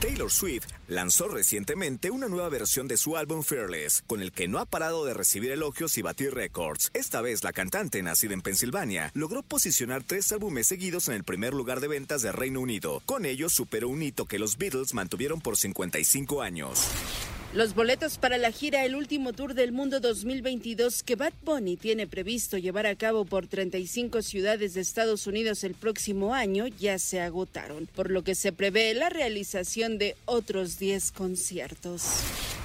Taylor Swift lanzó recientemente una nueva versión de su álbum Fearless, con el que no ha parado de recibir elogios y batir récords. Esta vez la cantante, nacida en Pensilvania, logró posicionar tres álbumes seguidos en el primer lugar de ventas de Reino Unido. Con ello superó un hito que los Beatles mantuvieron por 55 años. Los boletos para la gira El Último Tour del Mundo 2022 que Bad Bunny tiene previsto llevar a cabo por 35 ciudades de Estados Unidos el próximo año ya se agotaron, por lo que se prevé la realización de otros 10 conciertos.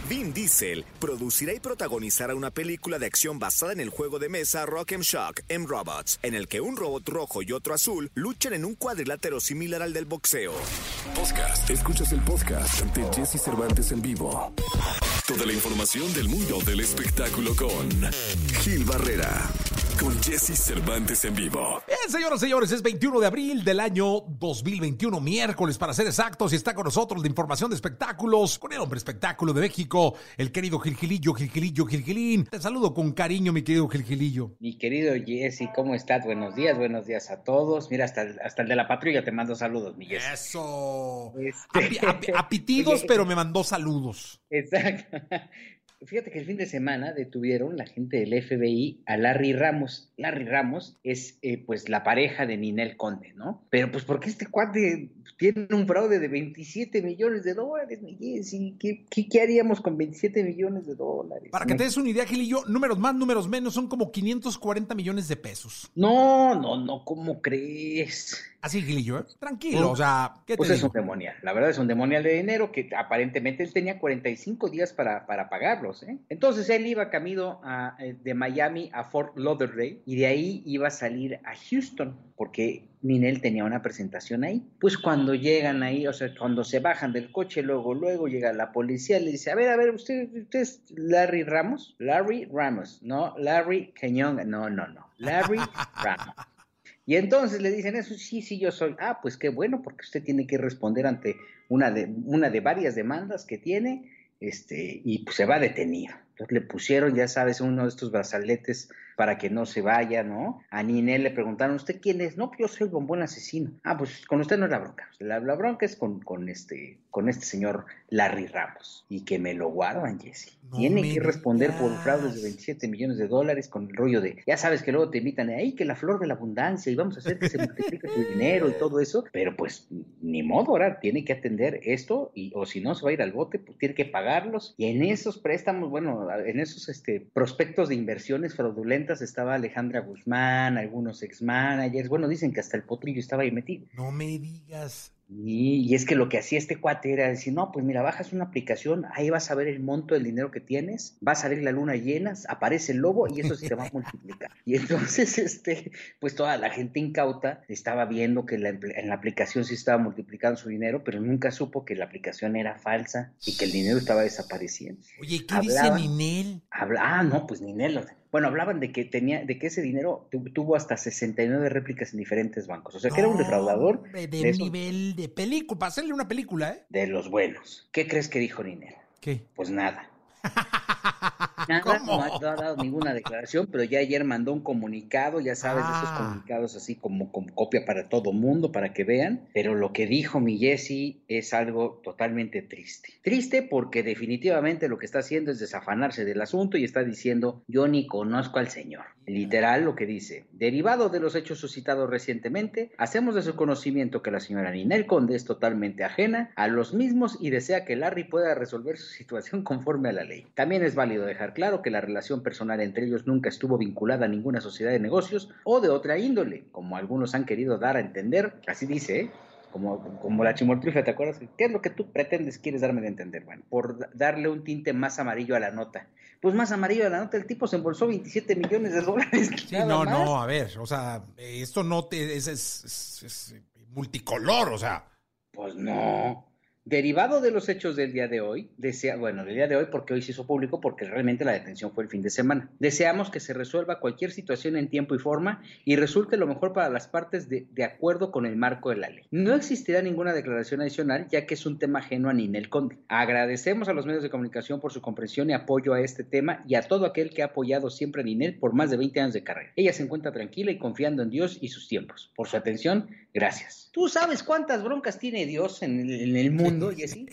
Vin Diesel producirá y protagonizará una película de acción basada en el juego de mesa Rock and Shock M Robots, en el que un robot rojo y otro azul luchan en un cuadrilátero similar al del boxeo. Podcast. Escuchas el podcast de Jesse Cervantes en vivo. Toda la información del mundo del espectáculo con Gil Barrera. Con Jesse Cervantes en vivo. Bien, señoras y señores, es 21 de abril del año 2021, miércoles para ser exactos, y está con nosotros de información de espectáculos, con el hombre espectáculo de México, el querido Gilgilillo, Gilgilillo, Gilgilín. Te saludo con cariño, mi querido Gilgilillo. Mi querido Jesse, ¿cómo estás? Buenos días, buenos días a todos. Mira, hasta el, hasta el de la patrulla te mando saludos, mi Jesse. Eso. Este- Api- api- apitidos, pero me mandó saludos. Exacto. Fíjate que el fin de semana detuvieron la gente del FBI a Larry Ramos. Larry Ramos es eh, pues la pareja de Ninel Conde, ¿no? Pero pues porque este cuate tiene un fraude de 27 millones de dólares, Jesse. ¿Qué, qué, qué haríamos con 27 millones de dólares? Para que te des una idea, Gilillo, números más, números menos, son como 540 millones de pesos. No, no, no, ¿cómo crees? Así, Gilillo, ¿eh? Tranquilo, o sea, ¿qué te Pues es un demonial, la verdad es un demonial de dinero que aparentemente él tenía 45 días para, para pagarlos. ¿eh? Entonces él iba camino a, eh, de Miami a Fort Lauderdale y de ahí iba a salir a Houston porque Ninel tenía una presentación ahí. Pues cuando llegan ahí, o sea, cuando se bajan del coche, luego, luego llega la policía y le dice, a ver, a ver, ¿usted, usted es Larry Ramos? Larry Ramos, no, Larry Cañón, no, no, no, Larry Ramos. Y entonces le dicen eso, sí, sí, yo soy. Ah, pues qué bueno, porque usted tiene que responder ante una de, una de varias demandas que tiene, este, y pues se va detenido. Entonces le pusieron, ya sabes, uno de estos brazaletes para que no se vaya, ¿no? A Ninel le preguntaron, ¿usted quién es? No, pues yo soy el bombón asesino. Ah, pues con usted no es la bronca. La, la bronca es con, con, este, con este señor Larry Ramos. Y que me lo guardan, Jesse. No que responder por fraudes de 27 millones de dólares con el rollo de, ya sabes que luego te invitan ahí, que la flor de la abundancia y vamos a hacer que se multiplique tu dinero y todo eso, pero pues ni modo, ahora tiene que atender esto y o si no se va a ir al bote, pues tiene que pagarlos y en esos préstamos, bueno, en esos este prospectos de inversiones fraudulentas estaba Alejandra Guzmán, algunos ex managers, bueno, dicen que hasta el potrillo estaba ahí metido. No me digas. Y, y es que lo que hacía este cuate era decir, no, pues mira, bajas una aplicación, ahí vas a ver el monto del dinero que tienes, va a salir la luna llena, aparece el lobo y eso se te va a multiplicar. Y entonces, este, pues toda la gente incauta estaba viendo que la, en la aplicación sí estaba multiplicando su dinero, pero nunca supo que la aplicación era falsa y que el dinero estaba desapareciendo. Oye, ¿qué dice Ninel? Habla, ah, no, pues Ninel. Bueno, hablaban de que tenía, de que ese dinero tu- tuvo hasta 69 réplicas en diferentes bancos. O sea, que era un No, defraudador de de nivel de película, para hacerle una película, ¿eh? de los buenos. ¿Qué crees que dijo Ninel? ¿Qué? Pues nada. Nada, no ha, no ha dado ninguna declaración, pero ya ayer mandó un comunicado, ya sabes, esos Ah. comunicados así como con copia para todo mundo, para que vean. Pero lo que dijo mi Jesse es algo totalmente triste. Triste porque definitivamente lo que está haciendo es desafanarse del asunto y está diciendo, yo ni conozco al señor. Literal lo que dice, derivado de los hechos suscitados recientemente, hacemos de su conocimiento que la señora Ninel Conde es totalmente ajena a los mismos y desea que Larry pueda resolver su situación conforme a la ley. También es válido dejar claro que la relación personal entre ellos nunca estuvo vinculada a ninguna sociedad de negocios o de otra índole, como algunos han querido dar a entender, así dice, ¿eh? Como, como la chimoltrufia, ¿te acuerdas? ¿Qué es lo que tú pretendes, quieres darme de entender? Bueno, por da- darle un tinte más amarillo a la nota. Pues más amarillo a la nota, el tipo se embolsó 27 millones de dólares. Sí, no, más. no, a ver, o sea, esto no te, es, es- es- es multicolor, o sea. Pues no. Derivado de los hechos del día de hoy, desea, bueno, del día de hoy porque hoy se hizo público porque realmente la detención fue el fin de semana. Deseamos que se resuelva cualquier situación en tiempo y forma y resulte lo mejor para las partes de, de acuerdo con el marco de la ley. No existirá ninguna declaración adicional ya que es un tema ajeno a Ninel Conde. Agradecemos a los medios de comunicación por su comprensión y apoyo a este tema y a todo aquel que ha apoyado siempre a Ninel por más de 20 años de carrera. Ella se encuentra tranquila y confiando en Dios y sus tiempos. Por su atención, gracias. ¿Tú sabes cuántas broncas tiene Dios en el, en el mundo? Y así.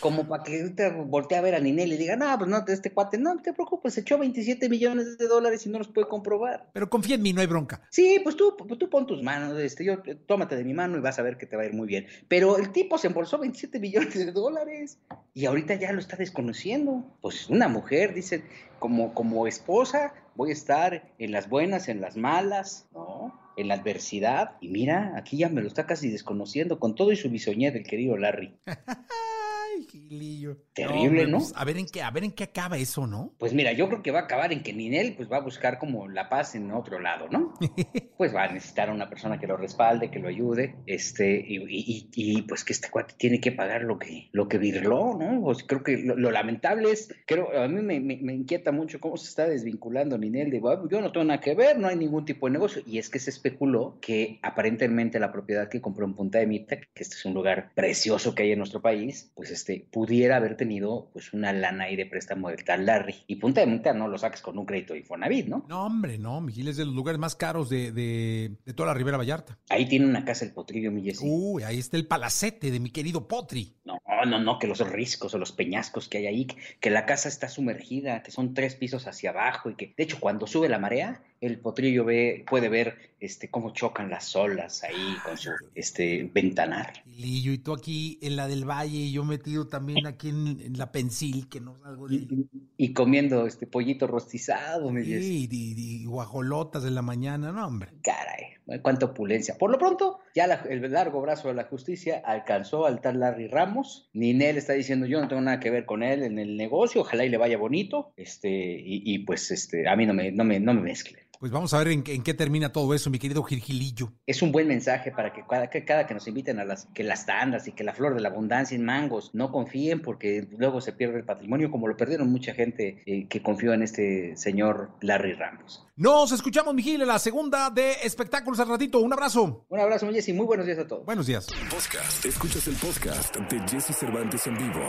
Como para que te voltee a ver a Ninel y diga, no, pues no, este cuate, no te preocupes, echó 27 millones de dólares y no los puede comprobar. Pero confía en mí, no hay bronca. Sí, pues tú, pues tú pon tus manos, este, yo, tómate de mi mano y vas a ver que te va a ir muy bien. Pero el tipo se embolsó 27 millones de dólares y ahorita ya lo está desconociendo. Pues una mujer, dice, como, como esposa, voy a estar en las buenas, en las malas, ¿no? En la adversidad. Y mira, aquí ya me lo está casi desconociendo con todo y su bisoñé del querido Larry. Ay, Gilillo. Terrible, ¿no? Pues, a ver en qué, a ver en qué acaba eso, ¿no? Pues mira, yo creo que va a acabar en que Ninel pues va a buscar como la paz en otro lado, ¿no? pues va a necesitar a una persona que lo respalde, que lo ayude, este, y, y, y pues que este cuate tiene que pagar lo que, lo que virló, ¿no? Pues creo que lo, lo lamentable es, creo, a mí me, me, me, inquieta mucho cómo se está desvinculando Ninel de, bueno, yo no tengo nada que ver, no hay ningún tipo de negocio, y es que se especuló que aparentemente la propiedad que compró en Punta de Mita, que este es un lugar precioso que hay en nuestro país, pues este, pudiera haber tenido pues una lana ahí de préstamo del tal Larry. Y Punta de Mita no lo saques con un crédito de Infonavit, ¿no? No, hombre, no, Miguel es de los lugares más caros de, de, de toda la Ribera Vallarta. Ahí tiene una casa el Potrillo, mi Jessy. Uy, ahí está el palacete de mi querido Potri. No, no, no, que los riscos o los peñascos que hay ahí, que la casa está sumergida, que son tres pisos hacia abajo y que, de hecho, cuando sube la marea, el potrillo ve, puede ver este, cómo chocan las olas ahí con su este, ventanar. Lillo, y tú aquí en la del Valle, y yo metido también aquí en, en la Pensil, que no salgo de... Y, y, comiendo este pollito rostizado, me sí, y, y, guajolotas en la mañana, no, hombre. Caray, cuánta opulencia. Por lo pronto, ya la, el largo brazo de la justicia alcanzó al tal Larry Ramos. Ninel está diciendo, yo no tengo nada que ver con él en el negocio, ojalá y le vaya bonito, este, y, y pues este, a mí no me, no me, no me mezcle. Pues vamos a ver en, en, qué termina todo eso, mi querido Girgilillo. Es un buen mensaje para que cada, que cada que nos inviten a las que las tandas y que la flor de la abundancia en mangos no confíen porque luego se pierde el patrimonio como lo perdieron mucha gente eh, que confió en este señor Larry Ramos. Nos escuchamos, Miguel, en la segunda de espectáculos al ratito. Un abrazo. Un abrazo, Jesse. Muy buenos días a todos. Buenos días. Podcast. Escuchas el podcast de Jesse Cervantes en vivo.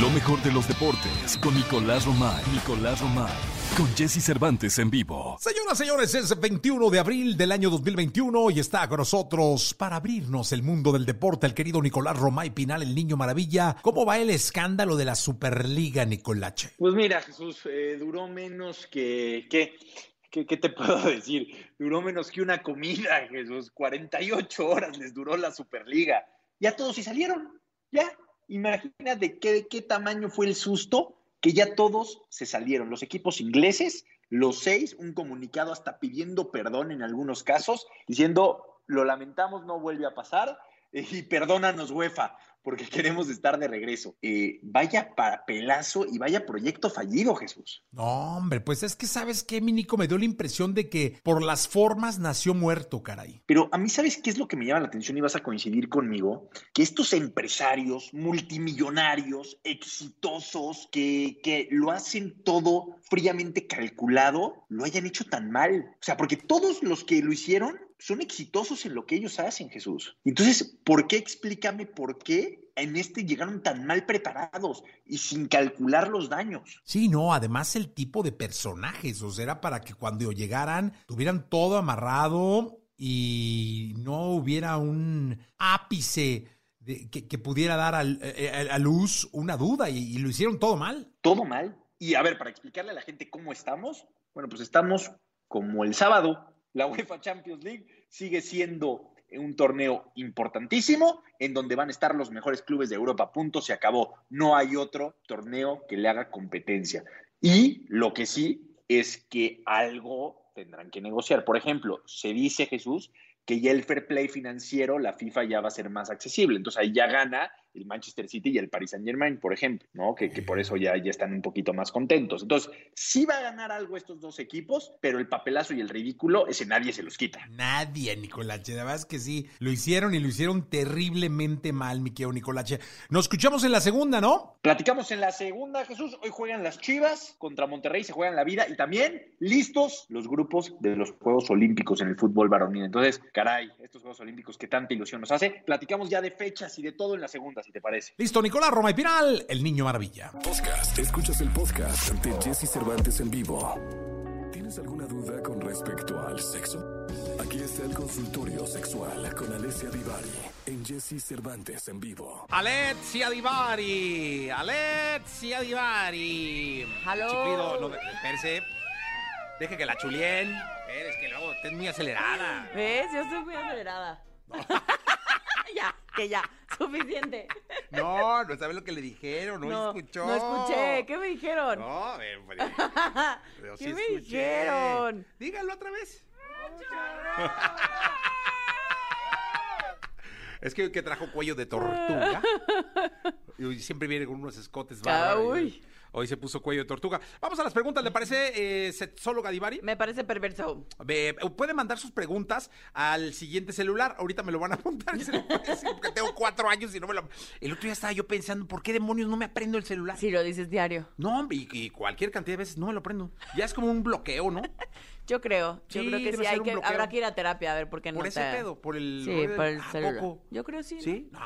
Lo mejor de los deportes con Nicolás Romay. Nicolás Romay. Con Jesse Cervantes en vivo. Señoras, señores, es 21 de abril del año 2021 y está con nosotros para abrirnos el mundo del deporte el querido Nicolás Romay Pinal, el niño maravilla. ¿Cómo va el escándalo de la Superliga, Nicolache? Pues mira, Jesús, eh, duró menos que... que... ¿Qué, ¿Qué, te puedo decir? Duró menos que una comida, Jesús. 48 horas les duró la Superliga. Ya todos se salieron. Ya. Imagínate qué, de qué tamaño fue el susto que ya todos se salieron. Los equipos ingleses, los seis, un comunicado hasta pidiendo perdón en algunos casos, diciendo, lo lamentamos, no vuelve a pasar, y perdónanos, UEFA, porque queremos estar de regreso. Eh, vaya papelazo y vaya proyecto fallido, Jesús. No, hombre, pues es que sabes qué, mi Nico, me dio la impresión de que por las formas nació muerto, caray. Pero a mí, ¿sabes qué es lo que me llama la atención y vas a coincidir conmigo? Que estos empresarios multimillonarios, exitosos, que, que lo hacen todo fríamente calculado, lo hayan hecho tan mal. O sea, porque todos los que lo hicieron son exitosos en lo que ellos hacen, Jesús. Entonces, ¿por qué? Explícame por qué en este llegaron tan mal preparados y sin calcular los daños. Sí, no, además el tipo de personajes, o sea, era para que cuando llegaran tuvieran todo amarrado y no hubiera un ápice de, que, que, pudiera dar al, a, a, luz una duda y, y lo hicieron todo mal. Todo mal. Y a ver, para explicarle a la gente cómo estamos, bueno, pues estamos como el sábado, la UEFA Champions League sigue siendo un torneo importantísimo en donde van a estar los mejores clubes de Europa. Punto, se acabó. No hay otro torneo que le haga competencia. Y lo que sí es que algo tendrán que negociar. Por ejemplo, se dice Jesús que ya el fair play financiero, la FIFA ya va a ser más accesible. Entonces ahí ya gana el Manchester City y el Paris Saint Germain, por ejemplo, ¿no? Que, que por eso ya, ya están un poquito más contentos. Entonces, sí va a ganar algo estos dos equipos, pero el papelazo y el ridículo, ese nadie se los quita. Nadie, Nicolache. La verdad es que sí. Lo hicieron y lo hicieron terriblemente mal, mi querido Nicolache. Nos escuchamos en la segunda, ¿no? Platicamos en la segunda, Jesús. Hoy juegan las Chivas contra Monterrey, se juegan la vida y también listos los grupos de los Juegos Olímpicos en el fútbol varonil. Entonces, caray, estos Juegos Olímpicos que tanta ilusión nos hace. Platicamos ya de fechas y de todo en la segunda, si te parece. Listo, Nicolás Roma y Piral, el niño maravilla. Podcast. Escuchas el podcast de Jesse Cervantes en vivo. ¿Tienes alguna duda con respecto al sexo? Aquí está el consultorio sexual con Alessia Divari en Jesse Cervantes en vivo. Alexia Divari, Alexia Divari. Aló. Chiquido, no, espérese. Deje que la chulien. Es que luego estés muy acelerada. ¿Ves? Yo estoy muy acelerada. ya, que ya, suficiente. No, no sabe lo que le dijeron, no, escuchó. No escuché, ¿qué me dijeron? No, a ver, pues, pero ¿Qué sí me escuché. dijeron? Dígalo otra vez. Es que, que trajo cuello de tortuga. Y siempre viene con unos escotes bárbaros. Hoy se puso cuello de tortuga. Vamos a las preguntas, ¿le parece, eh, sexóloga Divari? Me parece perverso. Ve, puede mandar sus preguntas al siguiente celular. Ahorita me lo van a apuntar. se lo puede decir, porque tengo cuatro años y no me lo. El otro día estaba yo pensando, ¿por qué demonios no me aprendo el celular? Si lo dices diario. No, hombre, y, y cualquier cantidad de veces no me lo aprendo. Ya es como un bloqueo, ¿no? Yo creo, yo Sí, creo que sí, hay que, bloqueo. habrá que ir a terapia a ver por qué no Por ese te- pedo, por el. Sí, por el ¿A celular. poco? Yo creo sí, ¿no? ¿Sí? No,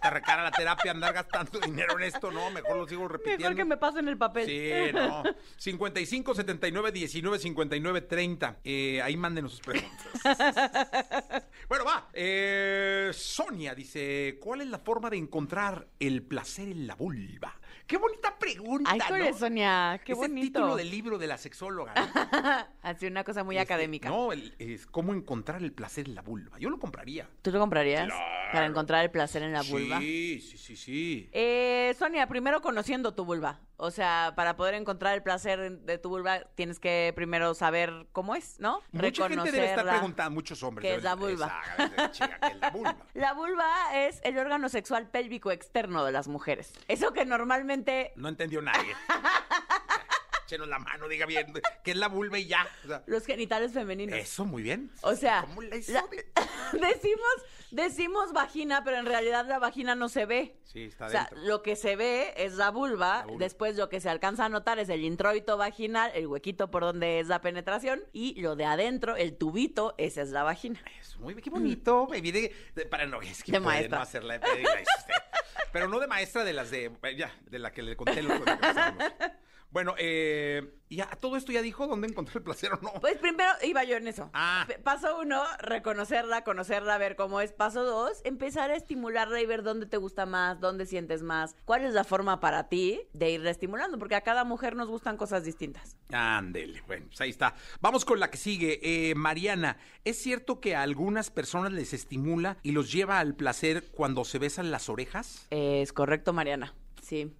te recara la terapia andar gastando dinero en esto, no, mejor lo sigo repitiendo. Mejor que me pasen el papel. Sí, no. 55 79 19 59 30. Eh, ahí mándenos sus preguntas. bueno, va. Eh, Sonia dice: ¿Cuál es la forma de encontrar el placer en la vulva? Qué bonita pregunta. Ay, ¿no? ¿cuál es, Sonia? Qué es bonito. el título del libro de la sexóloga. ¿no? Así una cosa muy Este, académica. No, el- es cómo encontrar el placer en la vulva. Yo lo compraría. ¿Tú lo comprarías? Claro. Para encontrar el placer en la vulva. Sí, sí, sí, sí. Eh, Sonia, primero conociendo tu vulva. O sea, para poder encontrar el placer de tu vulva, tienes que primero saber cómo es, ¿no? Mucha gente debe estar preguntando, muchos hombres. ¿Qué es la vulva? Esa, esa chica, ¿qué es la vulva? La vulva es el órgano sexual pélvico externo de las mujeres. Eso que normalmente No entendió nadie. Échenos la mano, diga bien, ¿qué es la vulva y ya? O sea, los genitales femeninos. eso, muy bien. O sea, ¿Cómo la- decimos, decimos vagina, pero en realidad la vagina no se ve. Sí, está O sea, dentro. lo que se ve es la vulva, La vulva. después lo que se alcanza a notar es el introito vaginal, el huequito por donde es la penetración, y lo de adentro, el tubito, esa es la vagina. Eso, muy qué bonito. baby, de- de- para no, es que De puede no hacerla. Pero no de maestra de las de, ya, de la que le conté el otro día que. Bueno, eh, y a todo esto ya dijo dónde encontró el placer o no. Pues primero iba yo en eso. Ah. Paso uno, reconocerla, conocerla, ver cómo es. Paso dos, empezar a estimularla y ver dónde te gusta más, dónde sientes más, cuál es la forma para ti de irla estimulando, porque a cada mujer nos gustan cosas distintas. Ándele, bueno, pues ahí está. Vamos con la que sigue. Eh, Mariana, ¿es cierto que a algunas personas les estimula y los lleva al placer cuando se besan las orejas? Es correcto, Mariana. Sí.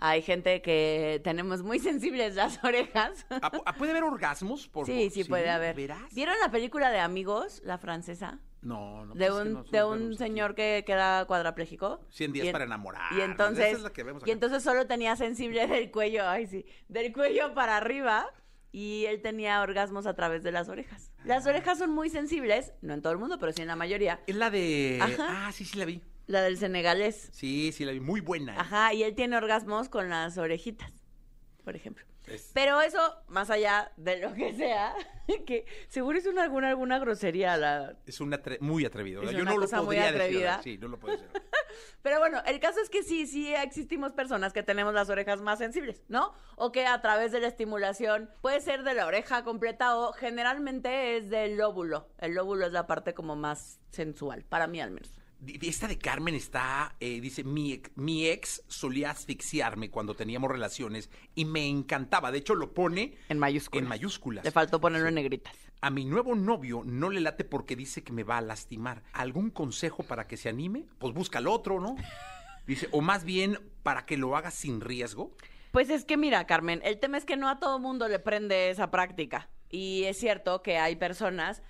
Hay gente que tenemos muy sensibles las orejas. ¿A- a- ¿Puede haber orgasmos? Por, Sí, sí, puede haber. ¿Verás? ¿Vieron la película de Amigos, la francesa? No, no. de pues un, no de un aquí. señor que queda cuadrapléjico. 100 días en- para enamorar. Y entonces, Esa es la que vemos y entonces solo tenía sensible del cuello, ay sí, del cuello para arriba y él tenía orgasmos a través de las orejas. Las orejas son muy sensibles, no en todo el mundo, pero sí en la mayoría. Es la de... Ajá. Ah, sí, sí la vi. La del senegalés. Sí, sí la vi. Muy buena. ¿eh? Ajá, y él tiene orgasmos con las orejitas, por ejemplo. Es- Pero eso, más allá de lo que sea, que seguro es una, alguna, alguna grosería la, Es una atre- muy atrevido. Es Yo una no lo cosa muy podría decir. atrevida. Sí, no lo puedo decir. Pero bueno, el caso es que sí, sí existimos personas que tenemos las orejas más sensibles, ¿no? O que a través de la estimulación puede ser de la oreja completa o generalmente es del lóbulo. El lóbulo es la parte como más sensual, para mí al menos. Esta de Carmen está, eh, dice, mi, ex- mi ex solía asfixiarme cuando teníamos relaciones y me encantaba. De hecho, lo pone En mayúsculas. en mayúsculas. Le faltó ponerlo en negritas. A mi nuevo novio no le late porque dice que me va a lastimar. ¿Algún consejo para que se anime? Pues busca al otro, ¿no? Dice, o más bien para que lo haga sin riesgo. Pues es que mira, Carmen, el tema es que no a todo mundo le prende esa práctica. Y es cierto que hay personas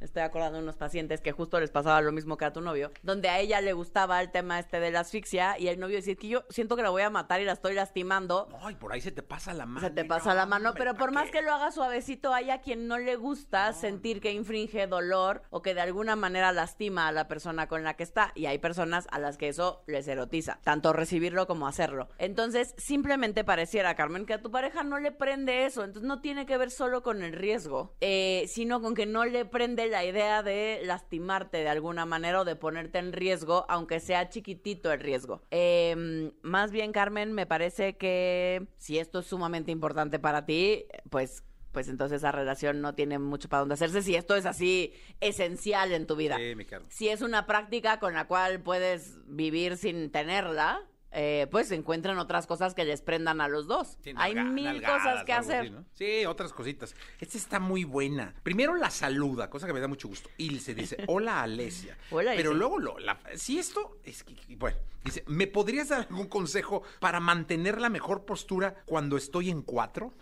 estoy acordando de unos pacientes que justo les pasaba lo mismo que a tu novio, donde a ella le gustaba el tema este de la asfixia y el novio decía que yo siento que la voy a matar y la estoy lastimando. Ay, por ahí se te pasa la mano. Se te y pasa no, la mano, pero por ¿pa' más que lo haga suavecito, hay a quien no le gusta sentir que infringe dolor o que de alguna manera lastima a la persona con la que está. Y hay personas a las que eso les erotiza, tanto recibirlo como hacerlo. Entonces, simplemente pareciera, Carmen, que a tu pareja no le prende eso. Entonces, no tiene que ver solo con el riesgo, eh, sino con que no le prende la idea de lastimarte de alguna manera o de ponerte en riesgo, aunque sea chiquitito el riesgo. Eh, más bien, Carmen, me parece que si esto es sumamente importante para ti, pues pues entonces esa relación no tiene mucho para dónde hacerse si esto es así esencial en tu vida. Sí, mi Carmen. Si es una práctica con la cual puedes vivir sin tenerla, eh, pues encuentran otras cosas que les prendan a los dos. Sí, Hay nalga- mil cosas que hacer. así, ¿no? Sí, otras cositas. Esta está muy buena. Primero la saluda, cosa que me da mucho gusto. Y se dice, hola Alesia. Hola, Pero luego, lo, la, si esto, es que, bueno, dice, ¿me podrías dar algún consejo para mantener la mejor postura cuando estoy en cuatro?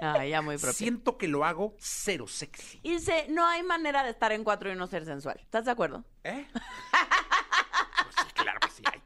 Ay, ya muy propio. Siento que lo hago cero sexy. Ilse, no hay manera de estar en cuatro y no ser sensual. ¿Estás de acuerdo? ¿Eh? Pues sí, claro que sí hay.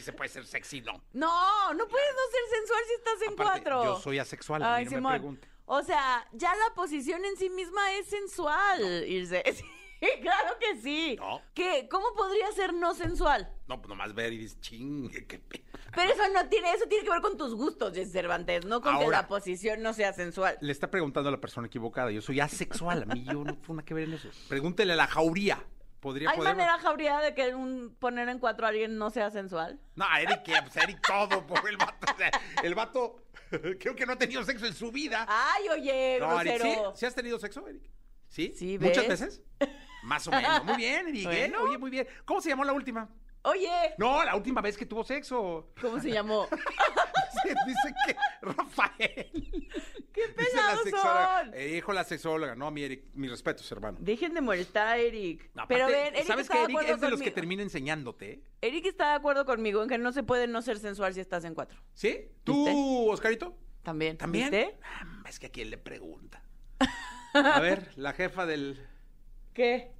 Se puede ser sexy, no. No, no puedes no ser sensual si estás en Aparte, cuatro. yo soy asexual, a mí Ay, no me Simón. pregunte. O sea, ya la posición en sí misma es sensual, Ilse. Sí, claro que sí. No. ¿Qué? ¿Cómo podría ser no sensual? No, pues nomás ver y dices, ching, qué pe-". Pero eso no tiene, eso tiene que ver con tus gustos, Jess Cervantes, no con que la posición no sea sensual. Le está preguntando a la persona equivocada. Yo soy asexual. A mí yo no tengo nada que ver en eso. Pregúntele a la jauría. ¿Podría ¿Hay poder? manera, Jauría, de que un poner en cuatro a alguien no sea sensual? No, Eric, ¿qué? Pues Eric todo, por el vato. O sea, el vato creo que no ha tenido sexo en su vida. Ay, oye, no, Eric, ¿sí? grosero. ¿Sí has tenido sexo, Eric? ¿Sí? Sí, ¿Muchas veces? Más o menos. Muy bien, Eric. ¿eh? Bueno. Oye, muy bien. ¿Cómo se llamó la última? Oye, No, la última vez que tuvo sexo. ¿cómo se llamó? Dice, dice que Rafael. ¡Qué pesados son! Eh, dijo la sexóloga. No, mi Eric, mis respetos, hermano. Dejen de molestar a Eric. No, Pero aparte, ven, Eric ¿Sabes está que Eric es de los que termina enseñándote? Eric está de acuerdo conmigo en que no se puede no ser sensual si estás en cuatro. ¿Sí? ¿Tú, ¿Viste? Oscarito? También. ¿También? ¿Viste? Ah, es que a quién le pregunta. A ver, la jefa del. ¿Qué?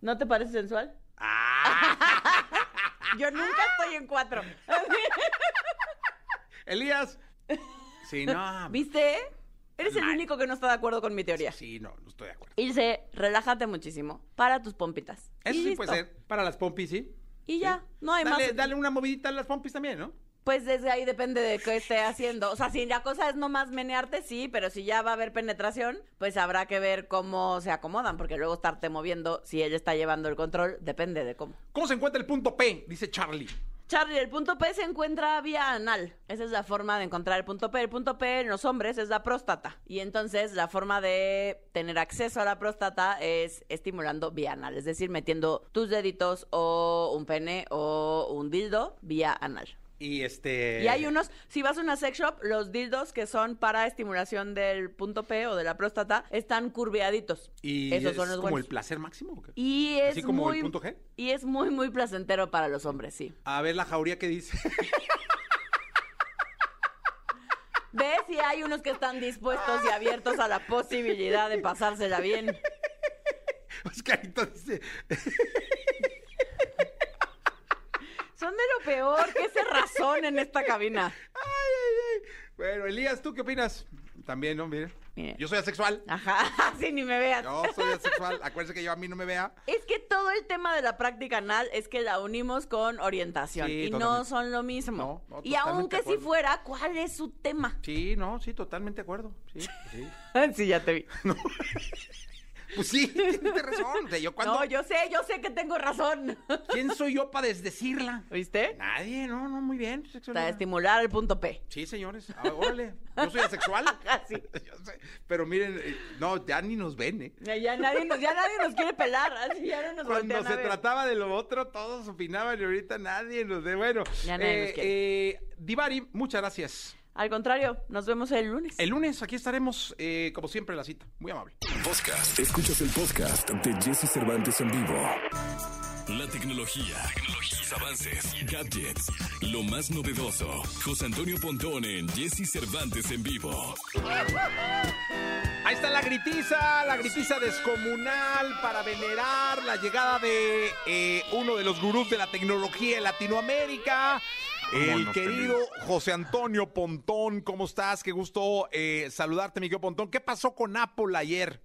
¿No te parece sensual? ¡Ah! Yo nunca estoy en cuatro. Elías. Sí, no. ¿Viste? Eres el único que no está de acuerdo con mi teoría. Sí, no, no estoy de acuerdo. Ilse, relájate muchísimo. Para tus pompitas. Eso Y sí listo. puede ser. Para las pompis, sí. Y ya, no hay dale, más. Dale una movidita a las pompis también, ¿no? Pues desde ahí depende de qué esté haciendo. O sea, si la cosa es nomás menearte, sí, pero si ya va a haber penetración, pues habrá que ver cómo se acomodan, porque luego estarte moviendo, si él está llevando el control, depende de cómo. ¿Cómo se encuentra el punto P? Dice Charlie. Charlie, el punto P se encuentra vía anal. Esa es la forma de encontrar el punto P. El punto P en los hombres es la próstata. Y entonces la forma de tener acceso a la próstata es estimulando vía anal. Es decir, metiendo tus deditos o un pene o un dildo vía anal. Y este. Y hay unos, si vas a una sex shop, los dildos que son para estimulación del punto P o de la próstata están curveaditos. Y Esos es son los como buenos. el placer máximo. ¿o qué? Y es Así como muy, el punto G. Y es muy, muy placentero para los hombres, sí. A ver la jauría que dice. ¿Ves? Y hay unos que están dispuestos y abiertos a la posibilidad de pasársela bien. Oscarito dice. Son de lo peor, que se razón en esta cabina. Ay, ay, ay. Bueno, Elías, ¿tú qué opinas? También, ¿no? Mire. Mire. Yo soy asexual. Ajá, así ni me veas. Yo soy asexual. Acuérdense que yo a mí no me vea. Es que todo el tema de la práctica anal es que la unimos con orientación Sí, y no son lo mismo. No, no, y aunque si fuera, ¿cuál es su tema? Sí, no, sí, totalmente de acuerdo. Sí, sí. sí, ya te vi. Pues sí, tienes razón. O sea, yo cuando. No, yo sé, yo sé que tengo razón. ¿Quién soy yo para desdecirla? ¿Viste? Nadie, no, no, muy bien. Para sexualidad. estimular el punto P. Sí, señores. Ah, órale. Yo soy asexual. Sí. Yo sé. Pero miren, eh, no, ya ni nos ven, ¿eh? Ya, ya nadie nos, ya nadie nos quiere pelar, así ya no nos Cuando a se ver. trataba de lo otro, todos opinaban y ahorita nadie nos ve. Bueno, Ya nadie eh, nos quiere. eh, Divari, muchas gracias. Al contrario, nos vemos el lunes. El lunes aquí estaremos, eh, como siempre, la cita. Muy amable. Podcast. Escuchas el podcast de Jesse Cervantes en vivo. La tecnología, tecnología, avances, gadgets, lo más novedoso. José Antonio Pontón en Jesse Cervantes en vivo. Ahí está la gritiza, la gritiza descomunal para venerar la llegada de eh, uno de los gurús de la tecnología en Latinoamérica. El querido José Antonio Pontón, ¿cómo estás? Qué gusto eh, saludarte, Miguel Pontón. ¿Qué pasó con Apple ayer?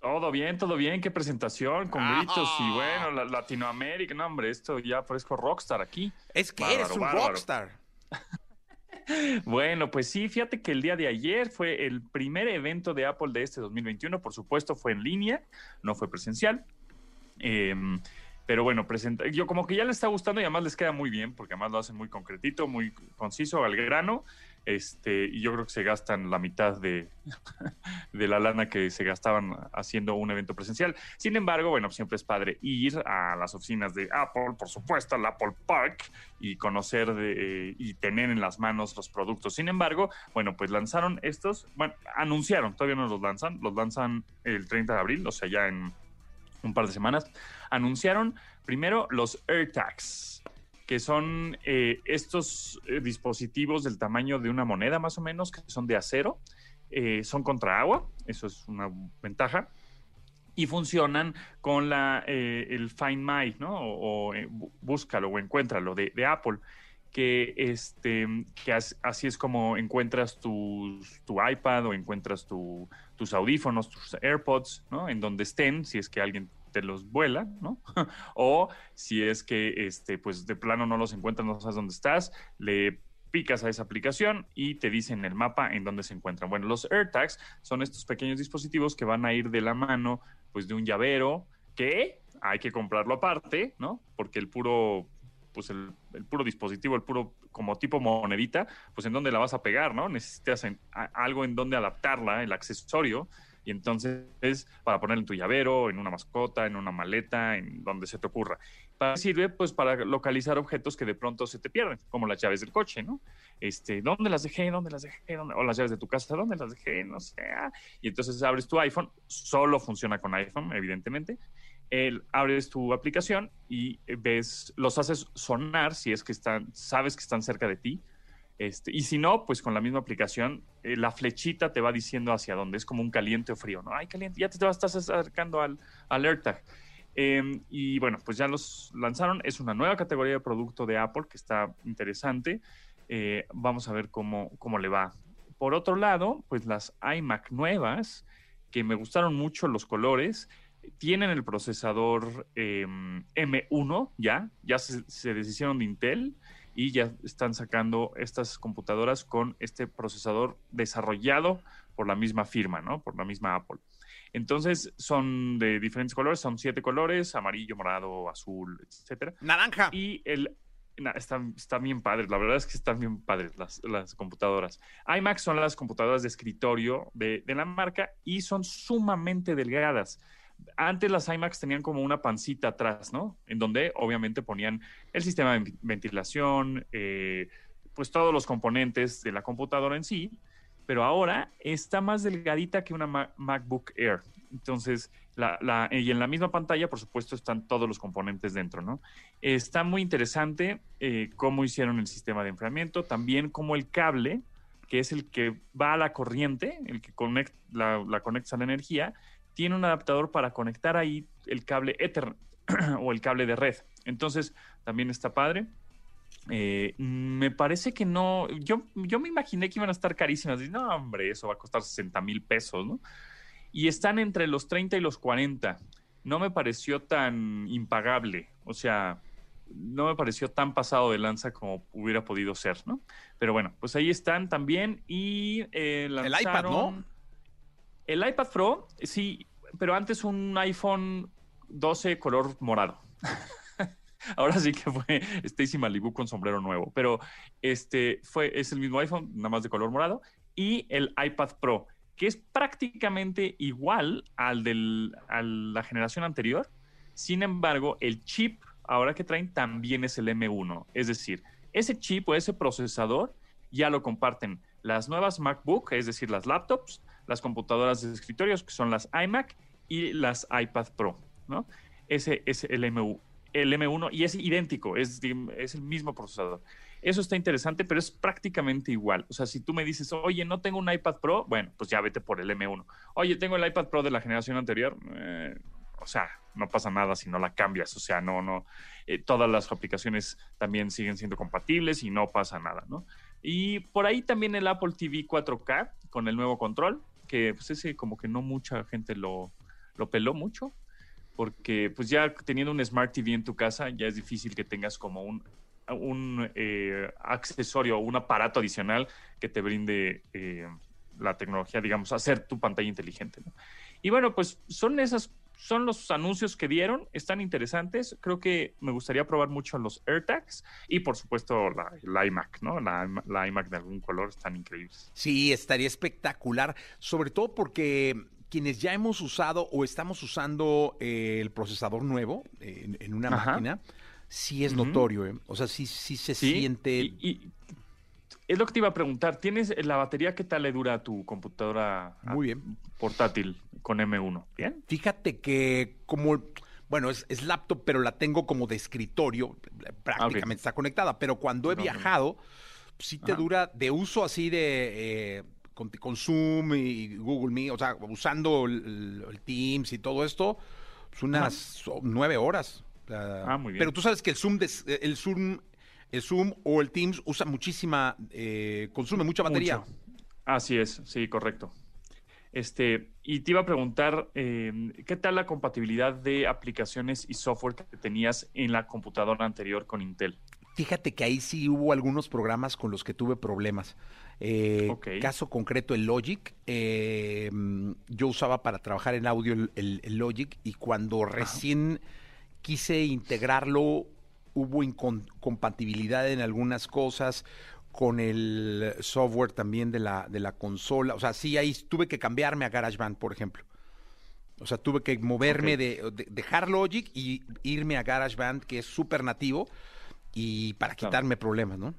Todo bien, todo bien, qué presentación, con gritos y bueno, Latinoamérica, no hombre, esto ya parezco rockstar aquí. Es que eres un rockstar. bueno, pues sí, fíjate que el día de ayer fue el primer evento de Apple de este 2021, por supuesto fue en línea, no fue presencial. Em, pero bueno, presenta, yo como que ya les está gustando y además les queda muy bien, porque además lo hacen muy concretito, muy conciso, al grano. Este, y yo creo que se gastan la mitad de, de, la lana que se gastaban haciendo un evento presencial. Sin embargo, bueno, siempre es padre ir a las oficinas de Apple, por supuesto, al Apple Park y conocer de, y tener en las manos los productos. Sin embargo, bueno, pues lanzaron estos, bueno, anunciaron, todavía no los lanzan, los lanzan el 30 de abril, o sea, ya en un par de semanas. Anunciaron primero los AirTags que son eh, estos eh, dispositivos del tamaño de una moneda más o menos, que son de acero, eh, son contra agua, eso es una ventaja, y funcionan con la, el Find My, ¿no? O, búscalo o encuéntralo de, de, Apple, que, este, que así es como encuentras tu, tu iPad o encuentras tus audífonos, tus AirPods, ¿no? En donde estén, si es que alguien te los vuela, ¿no? o si es que, este, pues de plano no los encuentras, no sabes dónde estás, le picas a esa aplicación y te dicen el mapa en dónde se encuentran. Bueno, los AirTags son estos pequeños dispositivos que van a ir de la mano, pues de un llavero que hay que comprarlo aparte, ¿no? Porque el puro, pues el, puro dispositivo, el puro como tipo monedita, pues en dónde la vas a pegar, ¿no? Necesitas algo en donde adaptarla, el accesorio y entonces es para poner en tu llavero, en una mascota, en una maleta, en donde se te ocurra. Para, sirve pues para localizar objetos que de pronto se te pierden, como las llaves del coche, ¿no? Este, ¿dónde las dejé? ¿Dónde las dejé? O las llaves de tu casa, ¿dónde las dejé? No sé. Ah. Y entonces abres tu iPhone, solo funciona con iPhone, evidentemente. El, abres tu aplicación y ves, los haces sonar si es que están, sabes que están cerca de ti este, y si no, pues con la misma aplicación, eh, la flechita te va diciendo hacia dónde, es como un caliente o frío, ¿no? Ay, caliente, ya te, estás acercando al, al AirTag. Em, y bueno, pues ya los lanzaron, es una nueva categoría de producto de Apple que está interesante. Eh, vamos a ver cómo, cómo le va. Por otro lado, pues las iMac nuevas, que me gustaron mucho los colores, tienen el procesador em, M1 ya, ya se, se deshicieron de Intel y ya están sacando estas computadoras con este procesador desarrollado por la misma firma, ¿no? Por la misma Apple. Entonces son de diferentes colores, son siete colores, amarillo, morado, azul, etcétera. Naranja. Y el están, bien padres, la verdad es que están bien padres las, las computadoras. iMac son las computadoras de escritorio de, de la marca y son sumamente delgadas antes las iMacs tenían como una pancita atrás, ¿no? En donde obviamente ponían el sistema de ventilación, eh, pues todos los componentes de la computadora en sí, pero ahora está más delgadita que una MacBook Air. Entonces, la, y en la misma pantalla, por supuesto, están todos los componentes dentro, ¿no? Está muy interesante eh, cómo hicieron el sistema de enfriamiento, también cómo el cable, que es el que va a la corriente, el que la, la conecta a la energía, tiene un adaptador para conectar ahí el cable Ethernet o el cable de red. Entonces, también está padre. Eh, me parece que no, yo, yo me imaginé que iban a estar carísimas. Y, no, hombre, eso va a costar 60 mil pesos, ¿no? Y están entre los 30 y los 40. No me pareció tan impagable. O sea, no me pareció tan pasado de lanza como hubiera podido ser, ¿no? Pero bueno, pues ahí están también. Y eh, el iPad, ¿no? El iPad Pro, sí, pero antes un iPhone 12 color morado. Ahora sí que fue Stacy Malibu con sombrero nuevo, pero este fue, es el mismo iPhone, nada más de color morado, y el iPad Pro, que es prácticamente igual al de la generación anterior. Sin embargo, el chip ahora que traen también es el M1. Es decir, ese chip o ese procesador ya lo comparten las nuevas MacBook, es decir, las laptops, las computadoras de escritorios, que son las iMac y las iPad Pro, ¿no? Ese es el M1. el M1 y es idéntico, es, es el mismo procesador. Eso está interesante, pero es prácticamente igual. O sea, si tú me dices, oye, no tengo un iPad Pro, bueno, pues ya vete por el M1. Oye, tengo el iPad Pro de la generación anterior. Eh, o sea, no pasa nada si no la cambias. O sea, no, no. Eh, todas las aplicaciones también siguen siendo compatibles y no pasa nada, ¿no? Y por ahí también el Apple TV 4K con el nuevo control, que pues ese como que no mucha gente lo, lo peló mucho porque pues ya teniendo un Smart TV en tu casa ya es difícil que tengas como un, un eh, accesorio o un aparato adicional que te brinde eh, la tecnología, digamos, hacer tu pantalla inteligente. Y bueno, pues son esas, son los anuncios que dieron, están interesantes. Creo que me gustaría probar mucho los AirTags y por supuesto la, iMac, ¿no? La, la iMac de algún color están increíbles. Sí, estaría espectacular, sobre todo porque quienes ya hemos usado o estamos usando eh, el procesador nuevo en, una máquina, sí es notorio, ¿eh? o sea, sí, sí se siente... Y, es lo que te iba a preguntar, ¿tienes la batería qué tal le dura a tu computadora Muy bien. portátil con M1? ¿Bien? Fíjate que como... Bueno, es, laptop, pero la tengo como de escritorio, prácticamente está conectada, pero cuando he viajado, sí te dura de uso así de... Eh, con, Zoom y Google Meet, o sea, usando el, Teams y todo esto, pues unas nueve horas. ah, muy bien. Pero tú sabes que el Zoom, el Zoom, el Zoom o el Teams usa muchísima, eh, consume mucha batería. Así es, sí, correcto. Este, y te iba a preguntar, em, ¿qué tal la compatibilidad de aplicaciones y software que tenías en la computadora anterior con Intel? Fíjate que ahí sí hubo algunos programas con los que tuve problemas. Eh, caso concreto, el Logic. Eh, yo usaba para trabajar en audio el, Logic y cuando recién quise integrarlo, hubo incompatibilidad en algunas cosas con el software también de la, de la consola. O sea, sí, ahí tuve que cambiarme a GarageBand, por ejemplo. O sea, tuve que moverme de, dejar Logic y irme a GarageBand, que es súper nativo, y para quitarme problemas, ¿no?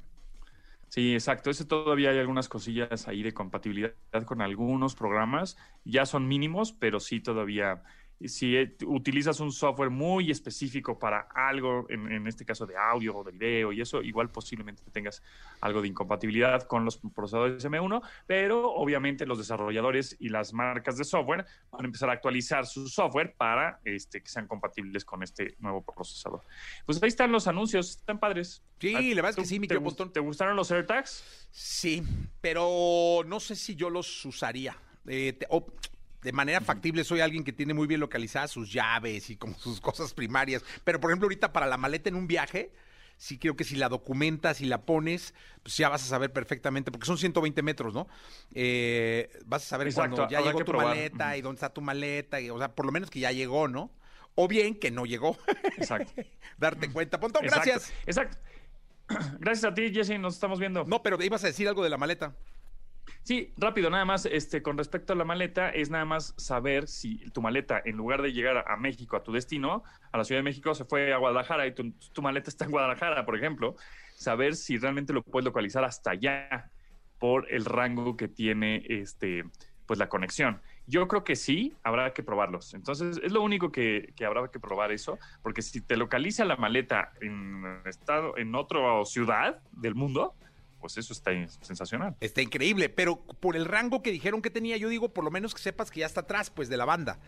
Sí, exacto. Ese todavía hay algunas cosillas ahí de compatibilidad con algunos programas. Ya son mínimos, pero sí todavía si eh, utilizas un software muy específico para algo, en, este caso de audio o de video y eso, igual posiblemente tengas algo de incompatibilidad con los procesadores M1, pero obviamente los desarrolladores y las marcas de software van a empezar a actualizar su software para este, que sean compatibles con este nuevo procesador. Pues ahí están los anuncios, están padres. Sí, la verdad es que sí, mi te, ¿Te gustaron los AirTags? Sí, pero no sé si yo los usaría. Eh, de manera factible soy alguien que tiene muy bien localizadas sus llaves y como sus cosas primarias. Pero, por ejemplo, ahorita para la maleta en un viaje, sí creo que si la documentas y la pones, pues ya vas a saber perfectamente, porque son 120 metros, ¿no? Eh, vas a saber cuando ya llegó tu maleta y dónde está tu maleta, y, o sea, por lo menos que ya llegó, ¿no? O bien que no llegó. Exacto. Darte cuenta. Pontón, gracias. Exacto. Gracias a ti, Jesse, nos estamos viendo. No, pero ibas a decir algo de la maleta. Sí, rápido, nada más, este, con respecto a la maleta, es nada más saber si tu maleta, en lugar de llegar a, México, a tu destino, a la Ciudad de México, se fue a Guadalajara y tu, maleta está en Guadalajara, por ejemplo, saber si realmente lo puedes localizar hasta allá por el rango que tiene este, pues la conexión. Yo creo que sí, habrá que probarlos. Entonces, es lo único que, que, habrá que probar eso, porque si te localiza la maleta en estado, en otra ciudad del mundo, pues eso está sensacional. Está increíble, pero por el rango que dijeron que tenía, yo digo, por lo menos que sepas que ya está atrás, pues, de la banda.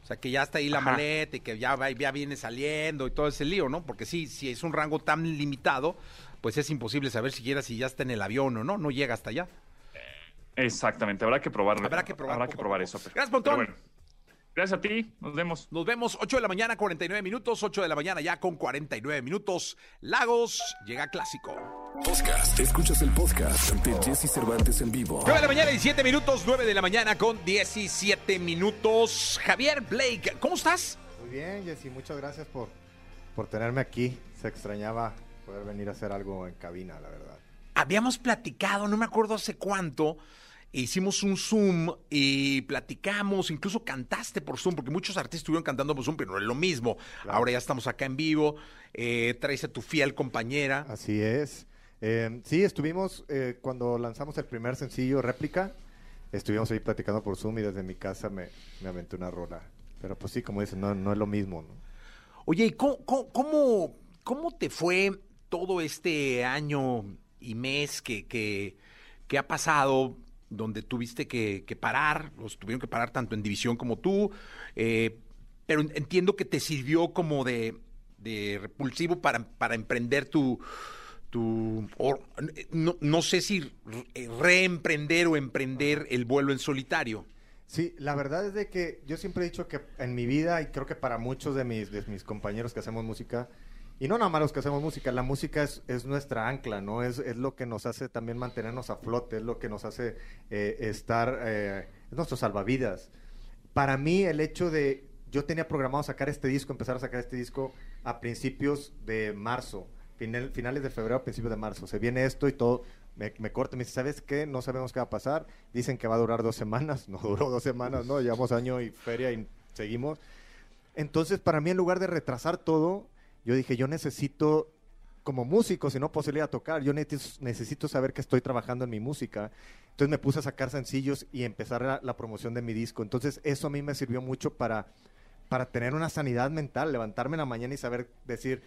O sea, que ya está ahí la maleta y que ya, va, ya viene saliendo y todo ese lío, ¿no? Porque sí, si es un rango tan limitado, pues es imposible saber siquiera si ya está en el avión o no, no llega hasta allá. Exactamente, habrá que probarlo. Habrá que probar. Habrá que probar eso. Gracias, Pontón. Gracias a ti, nos vemos. Nos vemos 8 de la mañana, 49 minutos, 8 de la mañana ya con 49 minutos. Lagos, llega clásico. Podcast, escuchas el podcast ante Jesse Cervantes en vivo. 9 de la mañana, 17 minutos, 9 de la mañana con 17 minutos. Javier Blake, ¿cómo estás? Muy bien, Jesse, muchas gracias por, por tenerme aquí. Se extrañaba poder venir a hacer algo en cabina, la verdad. Habíamos platicado, no me acuerdo hace cuánto, hicimos un Zoom y platicamos, incluso cantaste por Zoom, porque muchos artistas estuvieron cantando por Zoom, pero no es lo mismo. Ahora ya estamos acá en vivo, eh, traes a tu fiel compañera. Así es. Eh, sí, estuvimos eh, cuando lanzamos el primer sencillo, Réplica, estuvimos ahí platicando por Zoom y desde mi casa me, me aventé una rola. Pero pues sí, como dicen, no, no es lo mismo, ¿no? Oye, ¿y cómo, cómo, cómo, cómo te fue todo este año y mes que, que, que ha pasado? Donde tuviste que, que, parar, los tuvieron que parar tanto en división como tú, eh, pero entiendo que te sirvió como de, de repulsivo para, para emprender tu, tu no, no, sé si reemprender o emprender el vuelo en solitario. Sí, la verdad es de que yo siempre he dicho que en mi vida, y creo que para muchos de mis, de mis compañeros que hacemos música, y no nada más los que hacemos música, la música es, es nuestra ancla, ¿no? Es, es, lo que nos hace también mantenernos a flote, es lo que nos hace eh, estar, eh, es nuestro salvavidas. Para mí el hecho de, yo tenía programado sacar este disco, empezar a sacar este disco a principios de marzo, final, finales de febrero, principios de marzo. Se viene esto y todo, me, me corta, me dice, ¿sabes qué? No sabemos qué va a pasar. Dicen que va a durar dos semanas, no duró dos semanas, ¿no? Llevamos año y feria y seguimos. Entonces, para mí, en lugar de retrasar todo, yo dije, yo necesito, como músico, si no posibilidad a tocar, yo necesito, saber que estoy trabajando en mi música. Entonces me puse a sacar sencillos y empezar la, la, promoción de mi disco. Entonces eso a mí me sirvió mucho para, para tener una sanidad mental, levantarme en la mañana y saber decir,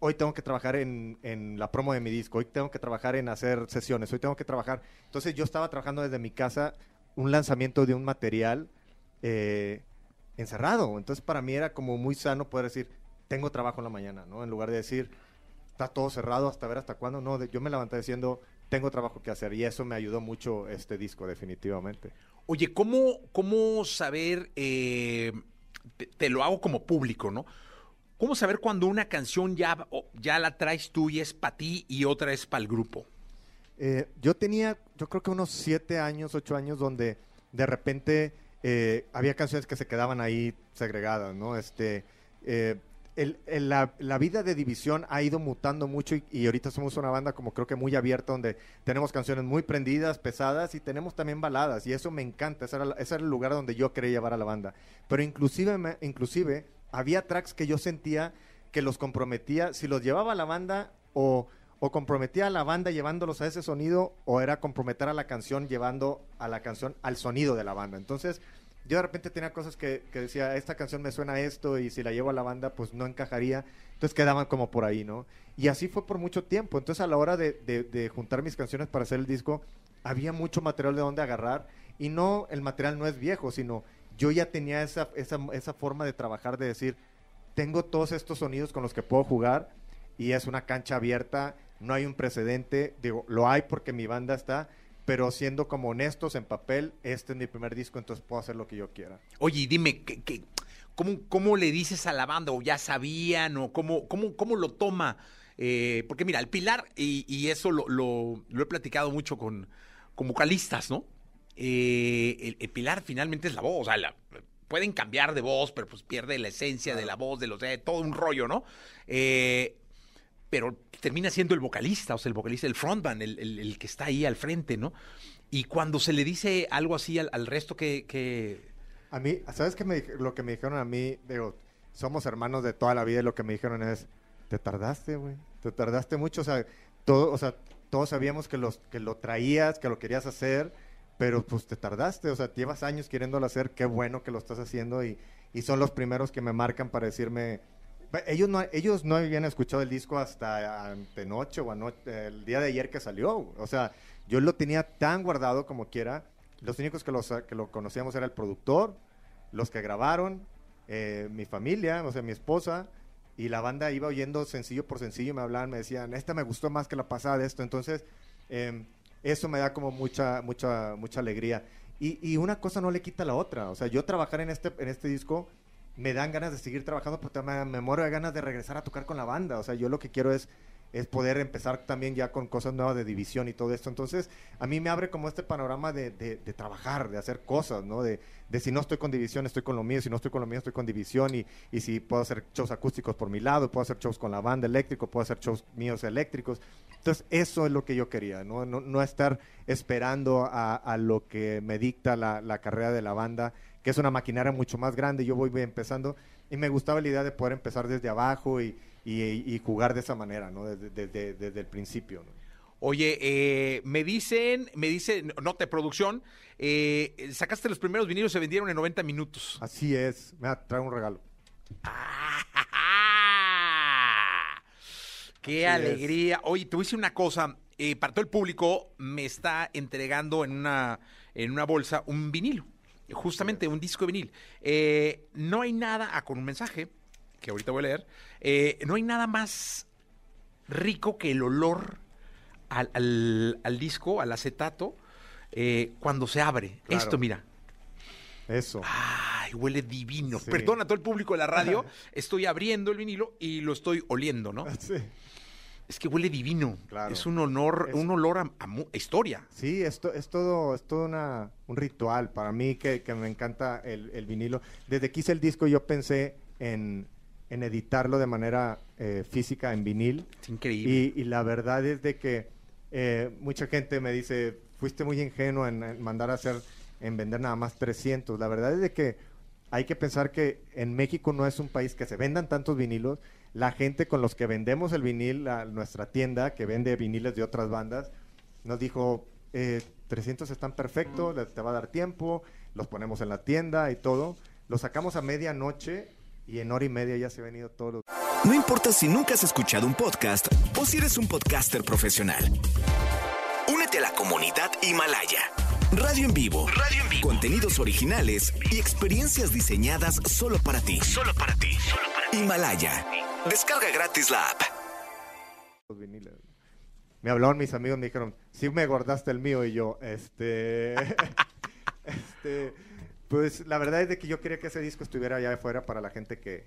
hoy tengo que trabajar en, en, la promo de mi disco, hoy tengo que trabajar en hacer sesiones, hoy tengo que trabajar. Entonces yo estaba trabajando desde mi casa un lanzamiento de un material eh, encerrado. Entonces para mí era como muy sano poder decir, tengo trabajo en la mañana, ¿no? En lugar de decir, está todo cerrado hasta ver hasta cuándo, no, de, yo me levanté diciendo, tengo trabajo que hacer y eso me ayudó mucho este disco, definitivamente. Oye, ¿cómo, cómo saber, eh, te, te, lo hago como público, ¿no? ¿Cómo saber cuando una canción ya, ya la traes tú y es para ti y otra es para el grupo? Eh, yo tenía, yo creo que unos siete años, ocho años, donde de repente eh, había canciones que se quedaban ahí segregadas, ¿no? Este, eh, el, el, la, la, vida de División ha ido mutando mucho y, y, ahorita somos una banda como creo que muy abierta donde tenemos canciones muy prendidas, pesadas y tenemos también baladas y eso me encanta, ese era, ese era el lugar donde yo quería llevar a la banda. Pero inclusive, me, inclusive había tracks que yo sentía que los comprometía, si los llevaba a la banda o, o comprometía a la banda llevándolos a ese sonido o era comprometer a la canción llevando a la canción al sonido de la banda. Entonces yo de repente tenía cosas que, que, decía, esta canción me suena a esto y si la llevo a la banda pues no encajaría, entonces quedaban como por ahí, ¿no? Y así fue por mucho tiempo, entonces a la hora de, de, de juntar mis canciones para hacer el disco, había mucho material de donde agarrar y no, el material no es viejo, sino yo ya tenía esa, esa, esa forma de trabajar, de decir, tengo todos estos sonidos con los que puedo jugar y es una cancha abierta, no hay un precedente, digo, lo hay porque mi banda está, pero siendo como honestos en papel, este es mi primer disco, entonces puedo hacer lo que yo quiera. Oye, dime, ¿qué, qué, cómo, cómo, le dices a la banda? ¿O ya sabían? ¿O cómo, cómo, cómo lo toma? Eh, porque mira, el Pilar, y, y eso lo, lo, lo, he platicado mucho con, con vocalistas, ¿no? Eh, el, el, Pilar finalmente es la voz, o sea, la, pueden cambiar de voz, pero pues pierde la esencia de la voz, de los de todo un rollo, ¿no? Eh, pero termina siendo el vocalista, o sea, el vocalista, el frontman, el, el, que está ahí al frente, ¿no? Y cuando se le dice algo así al, al resto que, que, A mí, ¿sabes qué me, lo que me dijeron a mí? Digo, somos hermanos de toda la vida y lo que me dijeron es, te tardaste, güey, te tardaste mucho, o sea, todo, o sea, todos sabíamos que, los, que lo traías, que lo querías hacer, pero pues te tardaste, o sea, llevas años queriéndolo hacer, qué bueno que lo estás haciendo y, y son los primeros que me marcan para decirme, ellos no, ellos no habían escuchado el disco hasta antenoche o anoche, el día de ayer que salió. O sea, yo lo tenía tan guardado como quiera. Los únicos que, los, que lo conocíamos era el productor, los que grabaron, eh, mi familia, o sea, mi esposa. Y la banda iba oyendo sencillo por sencillo, me hablaban, me decían, esta me gustó más que la pasada de esto. Entonces, eh, eso me da como mucha, mucha, mucha alegría. Y, y, una cosa no le quita la otra. O sea, yo trabajar en este, en este disco me dan ganas de seguir trabajando, pero me, me muero de ganas de regresar a tocar con la banda. O sea, yo lo que quiero es, es poder empezar también ya con cosas nuevas de división y todo esto. Entonces, a mí me abre como este panorama de, de, de trabajar, de hacer cosas, ¿no? De, de, si no estoy con división, estoy con lo mío, si no estoy con lo mío, estoy con división, y, y si puedo hacer shows acústicos por mi lado, puedo hacer shows con la banda eléctrico, puedo hacer shows míos eléctricos. Entonces, eso es lo que yo quería, ¿no? No, no estar esperando a, a, lo que me dicta la, la carrera de la banda que es una maquinaria mucho más grande, yo voy empezando y me gustaba la idea de poder empezar desde abajo y, y, y jugar de esa manera, ¿no? Desde, desde, desde el principio, ¿no? Oye, eh, me dicen, me dicen, nota de producción, eh, sacaste los primeros vinilos, se vendieron en 90 minutos. Así es, me traigo un regalo. Qué alegría. Oye, te voy a decir una cosa. Eh, para todo el público me está entregando en una, en una bolsa un vinilo. Justamente un disco de vinil. Eh, no hay nada, ah, con un mensaje que ahorita voy a leer, eh, no hay nada más rico que el olor al, al- al disco, al acetato, eh, cuando se abre. Claro. Esto, mira. Eso. Ay, huele divino. Sí. Perdona a todo el público de la radio. estoy abriendo el vinilo y lo estoy oliendo, ¿no? Sí. Es que huele divino. Claro. Es un honor, Es- un olor a, a a historia. Sí, esto es todo, es todo una, un ritual para mí que, que me encanta el, el vinilo. Desde que hice el disco yo pensé en, en editarlo de manera eh, física en vinil Es increíble. y, y la verdad es de que eh, mucha gente me dice, fuiste muy ingenuo en, en mandar a hacer, en vender nada más 300. La verdad es de que hay que pensar que en México no es un país que se vendan tantos vinilos. La gente con los que vendemos el vinil, la- nuestra tienda que vende viniles de otras bandas, nos dijo, eh, 300 están perfectos, te va a dar tiempo, los ponemos en la tienda y todo. Los sacamos a medianoche y en hora y media ya se han venido todos los... No importa si nunca has escuchado un podcast o si eres un podcaster profesional. Únete a la comunidad Himalaya. Radio en vivo. Radio en vivo. Contenidos originales y experiencias diseñadas solo para ti. Solo para ti. Himalaya. Descarga gratis la app. Me hablaron mis amigos, me dijeron, sí me guardaste el mío y yo, este, este, pues la verdad es de que yo quería que ese disco estuviera allá afuera para la gente que,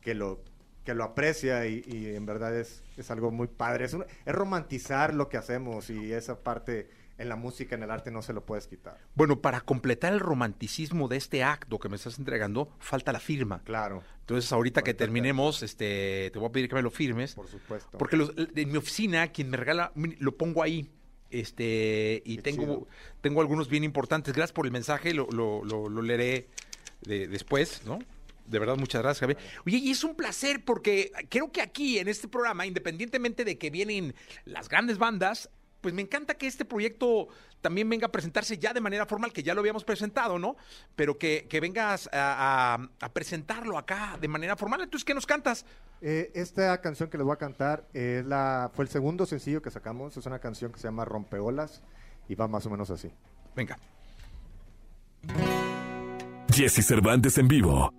que lo que lo aprecia y, en verdad es, es algo muy padre. Es, es romantizar lo que hacemos y esa parte en la música, en el arte no se lo puedes quitar. Bueno, para completar el romanticismo de este acto que me estás entregando, falta la firma. Claro, Entonces, ahorita que terminemos, este, te voy a pedir que me lo firmes. por supuesto. Porque los- en mi oficina, quien me regala, lo pongo ahí. Este, y Qué tengo, chido. tengo algunos bien importantes. Gracias por el mensaje, lo, lo, lo- lo leeré de- después, ¿no? De verdad, muchas gracias, Javier. Oye, y es un placer porque creo que aquí, en este programa, independientemente de que vienen las grandes bandas, pues me encanta que este proyecto también venga a presentarse ya de manera formal, que ya lo habíamos presentado, ¿no? Pero que, que vengas a, a- a presentarlo acá de manera formal. Entonces, ¿qué nos cantas? Eh, esta canción que les voy a cantar es la, fue el segundo sencillo que sacamos. Es una canción que se llama Rompeolas y va más o menos así. Venga. Jesse Cervantes en vivo.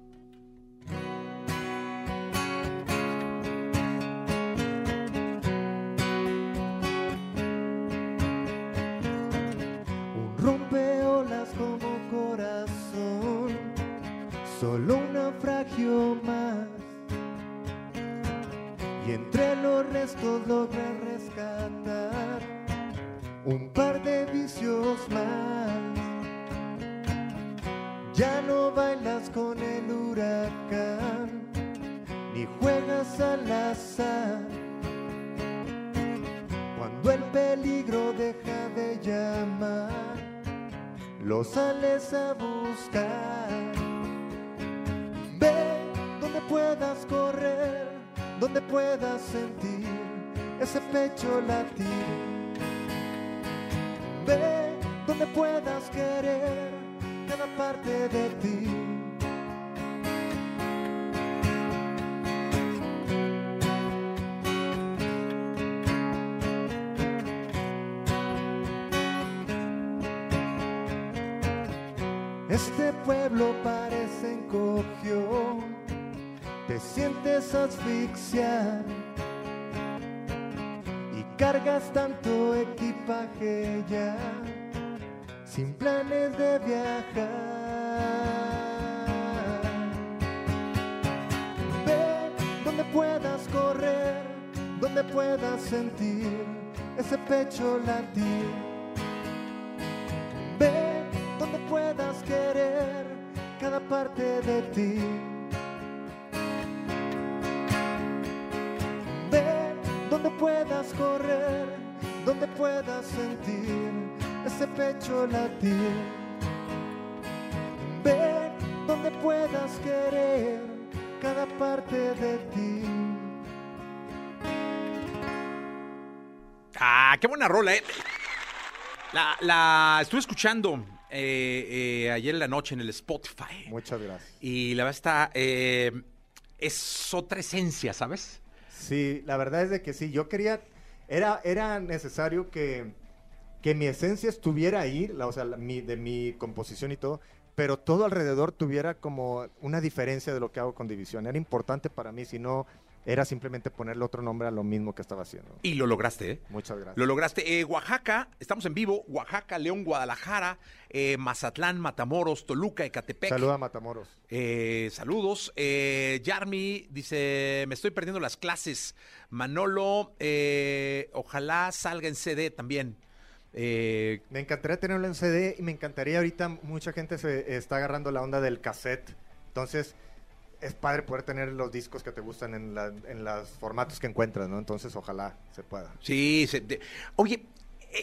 Este pueblo parece encogió, te sientes asfixiar y cargas tanto equipaje ya, sin planes de viajar. Ve donde puedas correr, donde puedas sentir ese pecho latir. Ve buena rola, ¿eh? La, la estuve escuchando eh, eh, ayer en la noche en el Spotify. Muchas gracias. Y la verdad está. eh, es otra esencia, ¿sabes? Sí, la verdad es de que sí, yo quería, era, era necesario que, que mi esencia estuviera ahí, la- o sea, la- mi- de mi composición y todo, pero todo alrededor tuviera como una diferencia de lo que hago con División. Era importante para mí, si no, era simplemente ponerle otro nombre a lo mismo que estaba haciendo. Y lo lograste, ¿eh? Muchas gracias. Lo lograste. Eh, Oaxaca, estamos en vivo. Oaxaca, León, Guadalajara, eh, Mazatlán, Matamoros, Toluca, Ecatepec. Saluda a Matamoros. Eh, saludos. Eh, Yarmi dice, me estoy perdiendo las clases. Manolo, eh, ojalá salga en CD también. Eh, Me encantaría tenerlo en CD y me encantaría ahorita mucha gente se está agarrando la onda del cassette. Entonces es padre poder tener los discos que te gustan en, la- en los formatos que encuentras, ¿no? Entonces ojalá se pueda. sí, se- de- oye,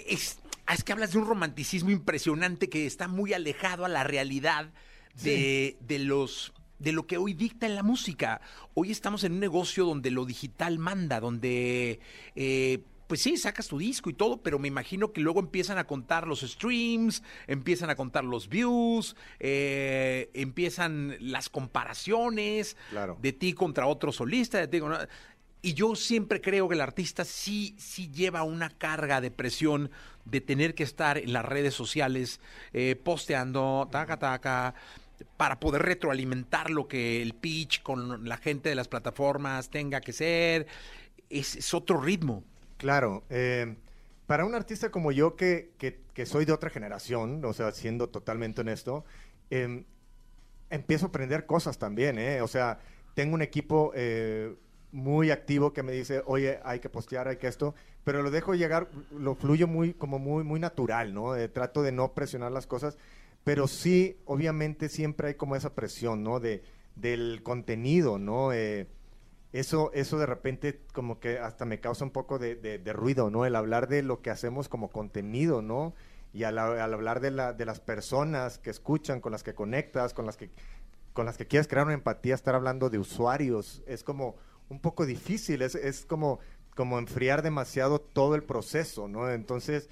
es, es que hablas de un romanticismo impresionante que está muy alejado a la realidad de, de los de lo que hoy dicta en la música. Hoy estamos en un negocio donde lo digital manda, donde eh, pues sí, sacas tu disco y todo, pero me imagino que luego empiezan a contar los streams, empiezan a contar los views, eh, empiezan las comparaciones Claro. de ti contra otro solista, de ti con- Y yo siempre creo que el artista sí, sí lleva una carga de presión de tener que estar en las redes sociales eh, posteando, taca, taca, para poder retroalimentar lo que el pitch con la gente de las plataformas tenga que ser. Es, es otro ritmo. Claro, eh, para un artista como yo que, que- soy de otra generación, o sea, siendo totalmente honesto, em, empiezo a aprender cosas también, ¿eh? O sea, tengo un equipo eh, muy activo que me dice, oye, hay que postear, hay que esto, pero lo dejo llegar, lo fluyo muy, como muy, muy natural, ¿no? Eh, trato de no presionar las cosas, pero sí, obviamente siempre hay como esa presión, ¿no? De, del contenido, ¿no? Eh, eso, eso de repente como que hasta me causa un poco de, de- ruido, ¿no? El hablar de lo que hacemos como contenido, ¿no? Y al, al hablar de, la, de las personas que escuchan, con las que conectas, con las que, con las que quieres crear una empatía, estar hablando de usuarios, es como un poco difícil, es, es como, como enfriar demasiado todo el proceso, ¿no? Entonces,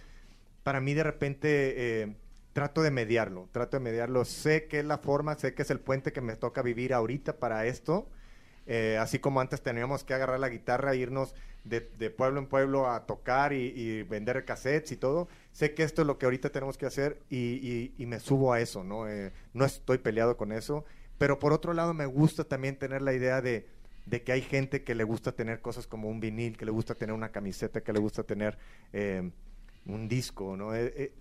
para mí de repente eh, trato de mediarlo, trato de mediarlo, sé que es la forma, sé que es el puente que me toca vivir ahorita para esto, eh, así como antes teníamos que agarrar la guitarra e irnos de, de pueblo en pueblo a tocar y, vender cassettes y todo, sé que esto es lo que ahorita tenemos que hacer y, me subo a eso, ¿no? Eh, no estoy peleado con eso, pero por otro lado me gusta también tener la idea de, que hay gente que le gusta tener cosas como un vinil, que le gusta tener una camiseta, que le gusta tener eh, un disco, ¿no? Eh,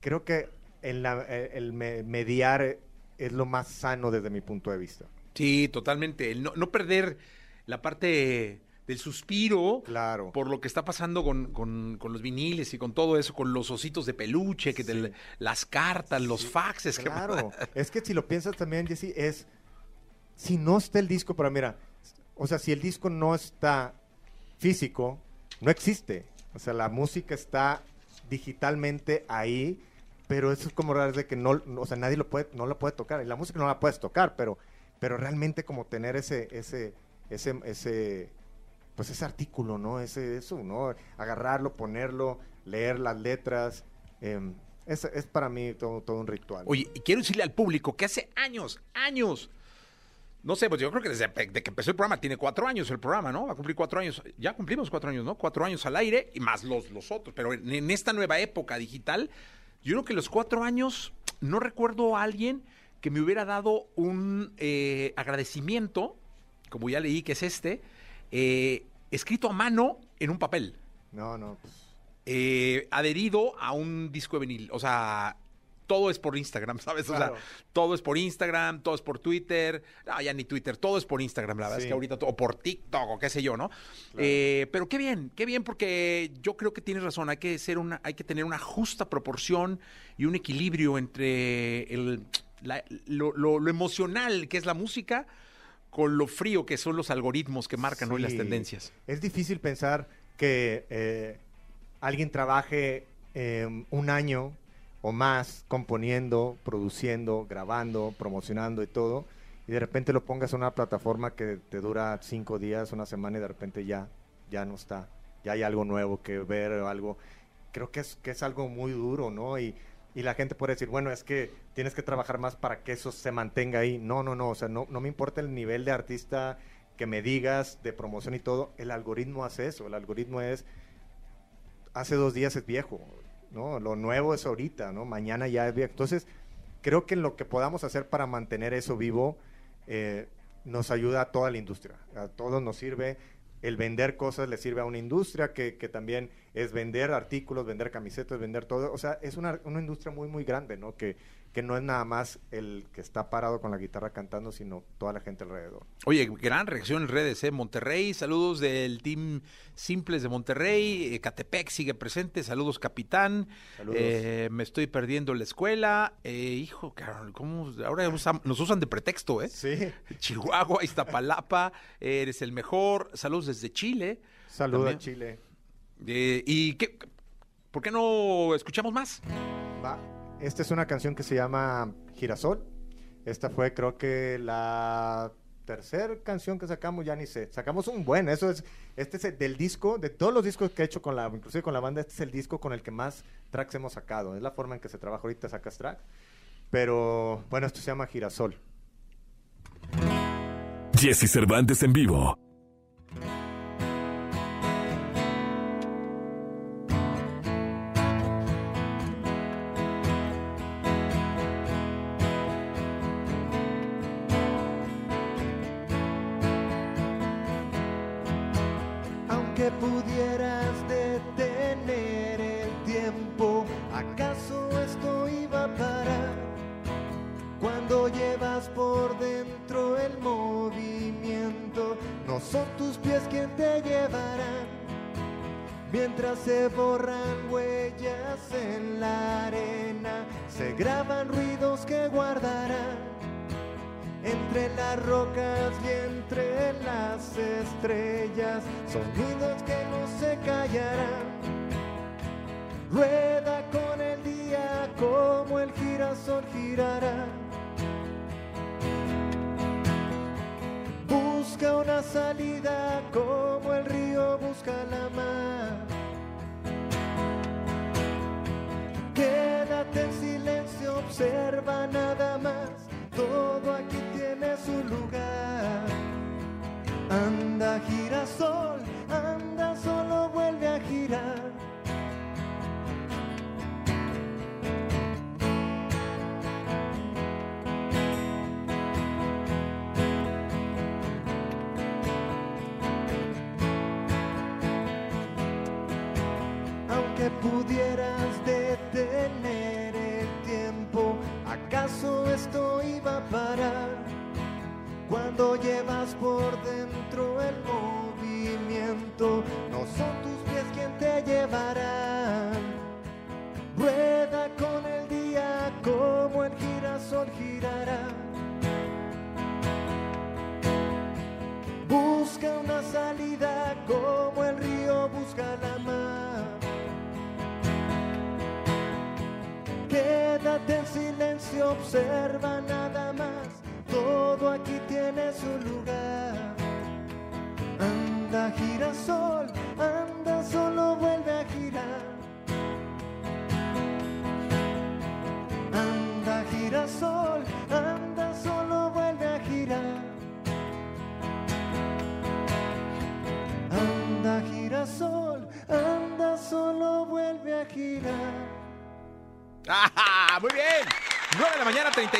creo que en la- el me- mediar es lo más sano desde mi punto de vista. Sí, totalmente. El no, no perder la parte del suspiro Claro. por lo que está pasando con, con- con los viniles y con todo eso, con los ositos de peluche, que te- las cartas, los faxes. que- Claro, es que si lo piensas también, Jesse, es si no está el disco, pero mira, o sea, si el disco no está físico, no existe. O sea, la música está digitalmente ahí, pero eso es como raro de que no, o sea, nadie lo puede, no lo puede tocar. Y la música no la puedes tocar, pero, pero realmente como tener ese, ese, ese, ese, pues ese artículo, ¿no? Ese, eso, ¿no? Agarrarlo, ponerlo, leer las letras. em, es, es para mí todo, todo un ritual. Oye, y quiero decirle al público que hace años, años, no sé, pues yo creo que desde de que empezó el programa, tiene cuatro años el programa, ¿no? Va a cumplir cuatro años. Ya cumplimos cuatro años, ¿no? Cuatro años al aire y más los, los otros. Pero en esta nueva época digital, yo creo que los cuatro años, no recuerdo a alguien que me hubiera dado un eh, agradecimiento, como ya leí que es este, eh, escrito a mano en un papel No, no, pues, eh, adherido a un disco de vinil. O sea, todo es por Instagram, ¿sabes? O sea, todo es por Instagram, todo es por Twitter. No, ya ni Twitter, todo es por Instagram, la verdad es que ahorita, o por TikTok o qué sé yo, ¿no? Eh, pero qué bien, qué bien, porque yo creo que tienes razón, hay que, ser una, hay que tener una justa proporción y un equilibrio entre el, la- lo, lo- lo emocional que es la música con lo frío que son los algoritmos que marcan hoy las tendencias. Es difícil pensar que eh, alguien trabaje eh, un año o más componiendo, produciendo, grabando, promocionando y todo, y de repente lo pongas en una plataforma que te dura cinco días, una semana y de repente ya, ya no está, ya hay algo nuevo que ver o algo. Creo que es, que es algo muy duro, ¿no? Y, y la gente puede decir, bueno, es que tienes que trabajar más para que eso se mantenga ahí. No, no, no, o sea, no, no me importa el nivel de artista que me digas de promoción y todo, el algoritmo hace eso. El algoritmo es, hace dos días es viejo, ¿no? Lo nuevo es ahorita, ¿no? Mañana ya es viejo. Entonces, creo que lo que podamos hacer para mantener eso vivo eh, nos ayuda a toda la industria. A todos nos sirve. El vender cosas le sirve a una industria que, que también es vender artículos, vender camisetas, vender todo. O sea, es una, una industria muy, muy grande, ¿no? Que, que no es nada más el que está parado con la guitarra cantando, sino toda la gente alrededor. Oye, gran reacción en redes, ¿eh? Monterrey, saludos del Team Simples de Monterrey, eh, Catepec sigue presente, saludos capitán, Saludos. Eh, me estoy perdiendo la escuela, eh, hijo, carol, ¿cómo? Ahora usan- nos usan de pretexto, ¿eh? Sí. Chihuahua, Iztapalapa, eres el mejor, saludos desde Chile. Saludos a. Chile. Eh, ¿Y qué? ¿Por qué no escuchamos más? Va. Esta es una canción que se llama Girasol. Esta fue creo que la tercera canción que sacamos, ya ni sé. Sacamos un buen, eso es, este es el del disco, de todos los discos que he hecho con la, inclusive con la banda, este es el disco con el que más tracks hemos sacado. Es la forma en que se trabaja ahorita, sacas track. Pero bueno, esto se llama Girasol. Jesse Cervantes en vivo. Observa nada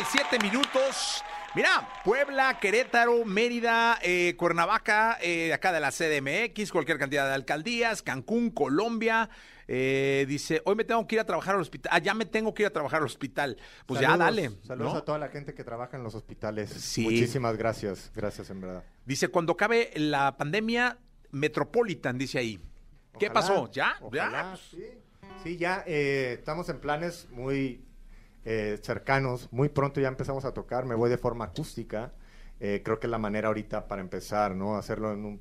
37 minutos. Mira, Puebla, Querétaro, Mérida, eh, Cuernavaca, eh, acá de la CDMX, cualquier cantidad de alcaldías, Cancún, Colombia. eh, dice, hoy me tengo que ir a trabajar al hospital. Ah, ya me tengo que ir a trabajar al hospital. Pues ya, dale. Saludos ¿no? a toda la gente que trabaja en los hospitales. Sí. Muchísimas gracias, gracias en verdad. Dice, cuando acabe la pandemia, Metropolitan, dice ahí. ¿Qué pasó? ¿Ya? ojalá, ¿Ya? Sí, Sí, ya estamos en planes muy eh, cercanos. Muy pronto ya empezamos a tocar. Me voy de forma acústica. Eh, creo que es la manera ahorita para empezar, ¿no? Hacerlo en un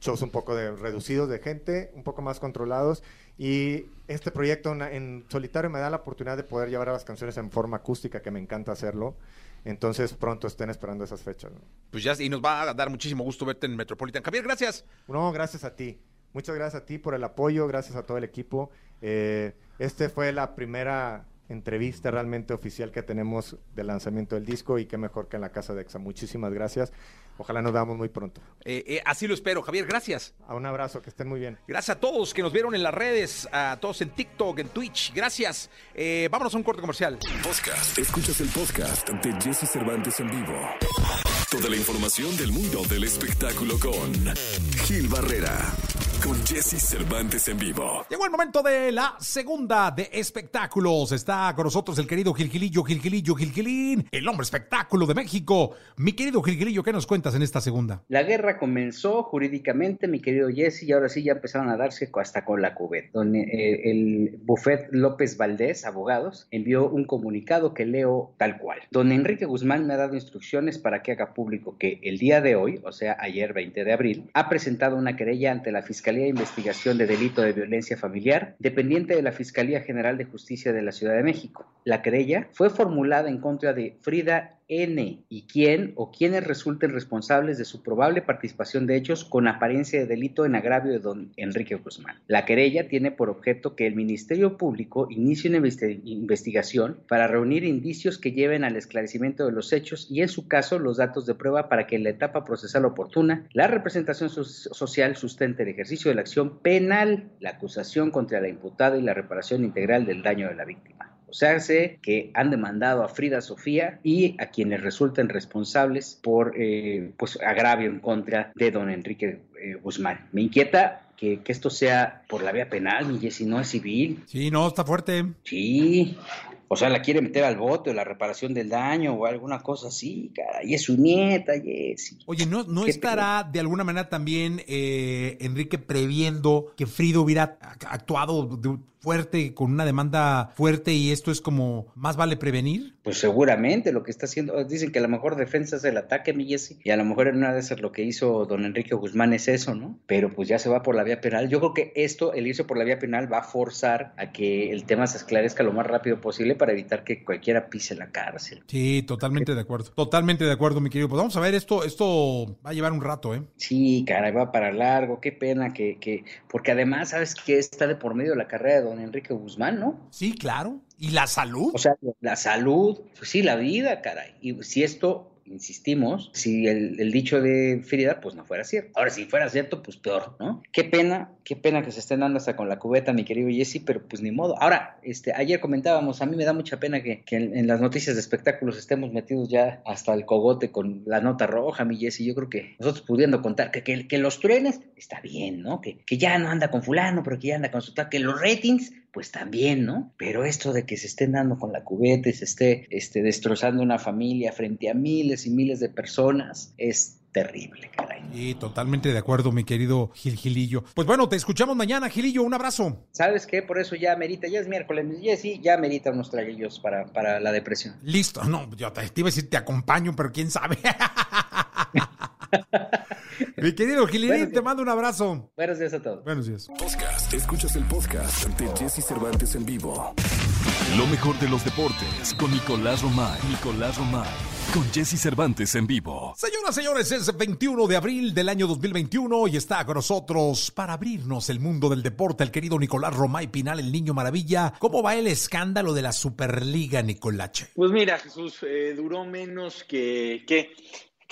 shows un poco de, reducidos de gente, un poco más controlados. Y este proyecto en, en solitario me da la oportunidad de poder llevar a las canciones en forma acústica, que me encanta hacerlo. Entonces pronto estén esperando esas fechas. ¿no? Pues ya, y nos va a dar muchísimo gusto verte en Metropolitan. Javier, gracias. No, gracias a ti. Muchas gracias a ti por el apoyo, gracias a todo el equipo. Eh, este fue la primera entrevista realmente oficial que tenemos del lanzamiento del disco y qué mejor que en la casa de EXA. Muchísimas gracias. Ojalá nos veamos muy pronto. Eh, eh, así lo espero, Javier, gracias. A un abrazo, que estén muy bien. Gracias a todos que nos vieron en las redes, a todos en TikTok, en Twitch. Gracias. Eh, vámonos a un corte comercial. Podcast. Escuchas el podcast de Jesse Cervantes en vivo. Toda la información del mundo del espectáculo con Gil Barrera. Con Jesse Cervantes en vivo. Llegó el momento de la segunda de espectáculos. Está con nosotros el querido Gilgilillo, Gilgilillo, Gilgilín, el hombre espectáculo de México. Mi querido Gilgilillo, ¿qué nos cuentas en esta segunda? La guerra comenzó jurídicamente, mi querido Jesse, y ahora sí ya empezaron a darse hasta con la cubet, donde eh, el Buffet López Valdés, abogados, envió un comunicado que leo tal cual. Don Enrique Guzmán me ha dado instrucciones para que haga público que el día de hoy, o sea, ayer 20 de abril, ha presentado una querella ante la Fiscalía de Investigación de Delito de Violencia Familiar, dependiente de la Fiscalía General de Justicia de la Ciudad de México. La querella fue formulada en contra de Frida N y quién o quienes resulten responsables de su probable participación de hechos con apariencia de delito en agravio de don Enrique Guzmán. La querella tiene por objeto que el Ministerio Público inicie una investigación para reunir indicios que lleven al esclarecimiento de los hechos y en su caso los datos de prueba para que en la etapa procesal oportuna la representación social sustente el ejercicio de la acción penal, la acusación contra la imputada y la reparación integral del daño de la víctima. O sea, sé que han demandado a Frida Sofía y a quienes resulten responsables por eh, pues, agravio en contra de don Enrique eh, Guzmán. Me inquieta que, que, esto sea por la vía penal, mi Jessy, no es civil. Sí, no, está fuerte. Sí. O sea, la quiere meter al bote o la reparación del daño o alguna cosa así, cara. Y es su nieta, Jessy. Oye, ¿no, no estará de alguna manera también eh, Enrique previendo que Frida hubiera actuado de, fuerte, con una demanda fuerte y esto es como más vale prevenir? Pues seguramente lo que está haciendo, dicen que la mejor defensa es el ataque, mi Jesse, y a lo mejor en una de esas lo que hizo don Enrique Guzmán es eso, ¿no? Pero pues ya se va por la vía penal. Yo creo que esto, el irse por la vía penal, va a forzar a que el tema se esclarezca lo más rápido posible para evitar que cualquiera pise la cárcel. Sí, totalmente de acuerdo. Totalmente de acuerdo, mi querido. Pues vamos a ver, esto, esto va a llevar un rato, ¿eh? Sí, caray, va para largo, qué pena que, que, porque además, ¿sabes qué? Está de por medio de la carrera de don Enrique Guzmán, ¿no? Sí, claro. ¿Y la salud? O sea, la salud, pues sí, la vida, caray. Y si esto insistimos, si el, dicho de Frida, pues no fuera cierto. Ahora, si fuera cierto, pues peor, ¿no? Qué pena, qué pena que se estén dando hasta con la cubeta, mi querido Jesse, pero pues ni modo. Ahora, este, ayer comentábamos, a mí me da mucha pena que, que en, las noticias de espectáculos estemos metidos ya hasta el cogote con la nota roja, mi Jesse. Yo creo que nosotros pudiendo contar que, que, que los truenes, está bien, ¿no? Que, que ya no anda con fulano, pero que ya anda con su tal, que los ratings pues también, ¿no? Pero esto de que se estén dando con la cubeta y se esté este, destrozando una familia frente a miles y miles de personas es terrible, caray. Sí, totalmente de acuerdo, mi querido Gil Gilillo. Pues bueno, te escuchamos mañana, Gilillo, un abrazo. ¿Sabes qué? Por eso ya merita, ya es miércoles, Jessy, ya merita unos traguillos para, para la depresión. Listo, no, yo te, te iba a decir te acompaño, pero quién sabe. Mi querido Gililín, te mando un abrazo. Buenos días a todos. Buenos días. Podcast. Escuchas el podcast de Jesse Cervantes en vivo. Lo mejor de los deportes con Nicolás Romay. Nicolás Romay. Con Jesse Cervantes en vivo. Señoras, señores, es 21 de abril del año 2021 y está con nosotros para abrirnos el mundo del deporte el querido Nicolás Romay Pinal, el niño maravilla. ¿Cómo va el escándalo de la Superliga, Nicolache? Pues mira, Jesús, eh, duró menos que, que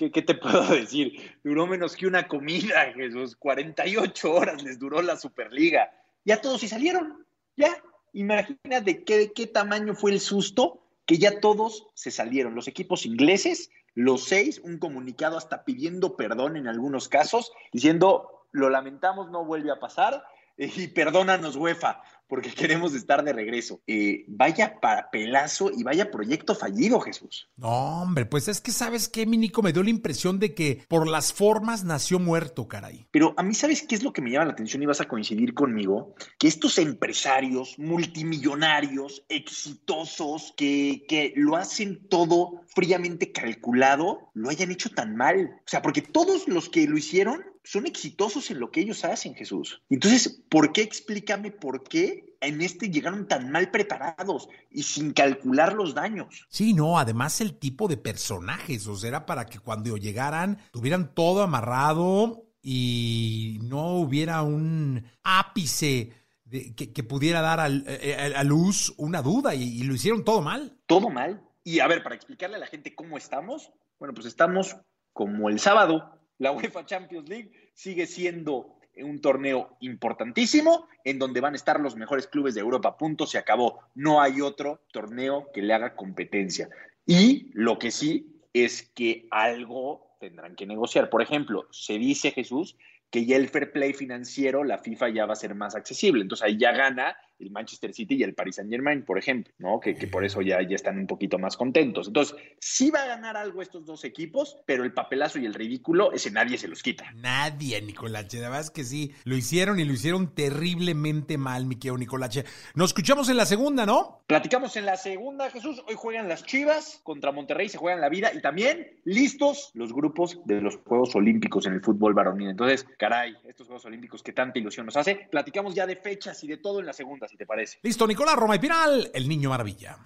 ¿Qué, ¿Qué, te puedo decir? Duró menos que una comida, Jesús. 48 horas les duró la Superliga. Ya todos se salieron. Ya. Imagínate qué, qué tamaño fue el susto que ya todos se salieron. Los equipos ingleses, los seis, un comunicado hasta pidiendo perdón en algunos casos, diciendo, lo lamentamos, no vuelve a pasar. Y perdónanos, UEFA, porque queremos estar de regreso. Eh, vaya papelazo y vaya proyecto fallido, Jesús. No, hombre, pues es que sabes qué, mi Nico, me dio la impresión de que por las formas nació muerto, caray. Pero a mí, ¿sabes qué es lo que me llama la atención y vas a coincidir conmigo? Que estos empresarios multimillonarios, exitosos, que, que lo hacen todo fríamente calculado, lo hayan hecho tan mal. O sea, porque todos los que lo hicieron son exitosos en lo que ellos hacen, Jesús. Entonces, ¿por qué? Explícame por qué en este llegaron tan mal preparados y sin calcular los daños. Sí, no, además el tipo de personajes, o sea, era para que cuando llegaran tuvieran todo amarrado y no hubiera un ápice de- que, que pudiera dar al- eh, a, a luz una duda y, y lo hicieron todo mal. todo mal. Y a ver, para explicarle a la gente cómo estamos, bueno, pues estamos como el sábado. La UEFA Champions League sigue siendo un torneo importantísimo en donde van a estar los mejores clubes de Europa. Punto, se acabó. No hay otro torneo que le haga competencia. Y lo que sí es que algo tendrán que negociar. Por ejemplo, se dice Jesús que ya el fair play financiero, la FIFA ya va a ser más accesible. Entonces ahí ya gana el Manchester City y el Paris Saint Germain, por ejemplo, ¿no? Que, que por eso ya, ya están un poquito más contentos. Entonces, sí va a ganar algo estos dos equipos, pero el papelazo y el ridículo, ese nadie se los quita. Nadie, Nicolache. La verdad es que sí, lo hicieron y lo hicieron terriblemente mal, mi querido Nicolache. Nos escuchamos en la segunda, ¿no? Platicamos en la segunda, Jesús. Hoy juegan las Chivas contra Monterrey, se juegan la vida y también listos los grupos de los Juegos Olímpicos en el fútbol varonil. Entonces, caray, estos Juegos Olímpicos que tanta ilusión nos hace. Platicamos ya de fechas y de todo en la segunda, si te parece. Listo, Nicolás Roma y Piral, el niño maravilla.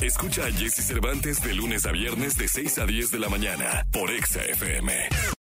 Escucha a Jesse Cervantes de lunes a viernes de 6 a 10 de la mañana por Exa FM.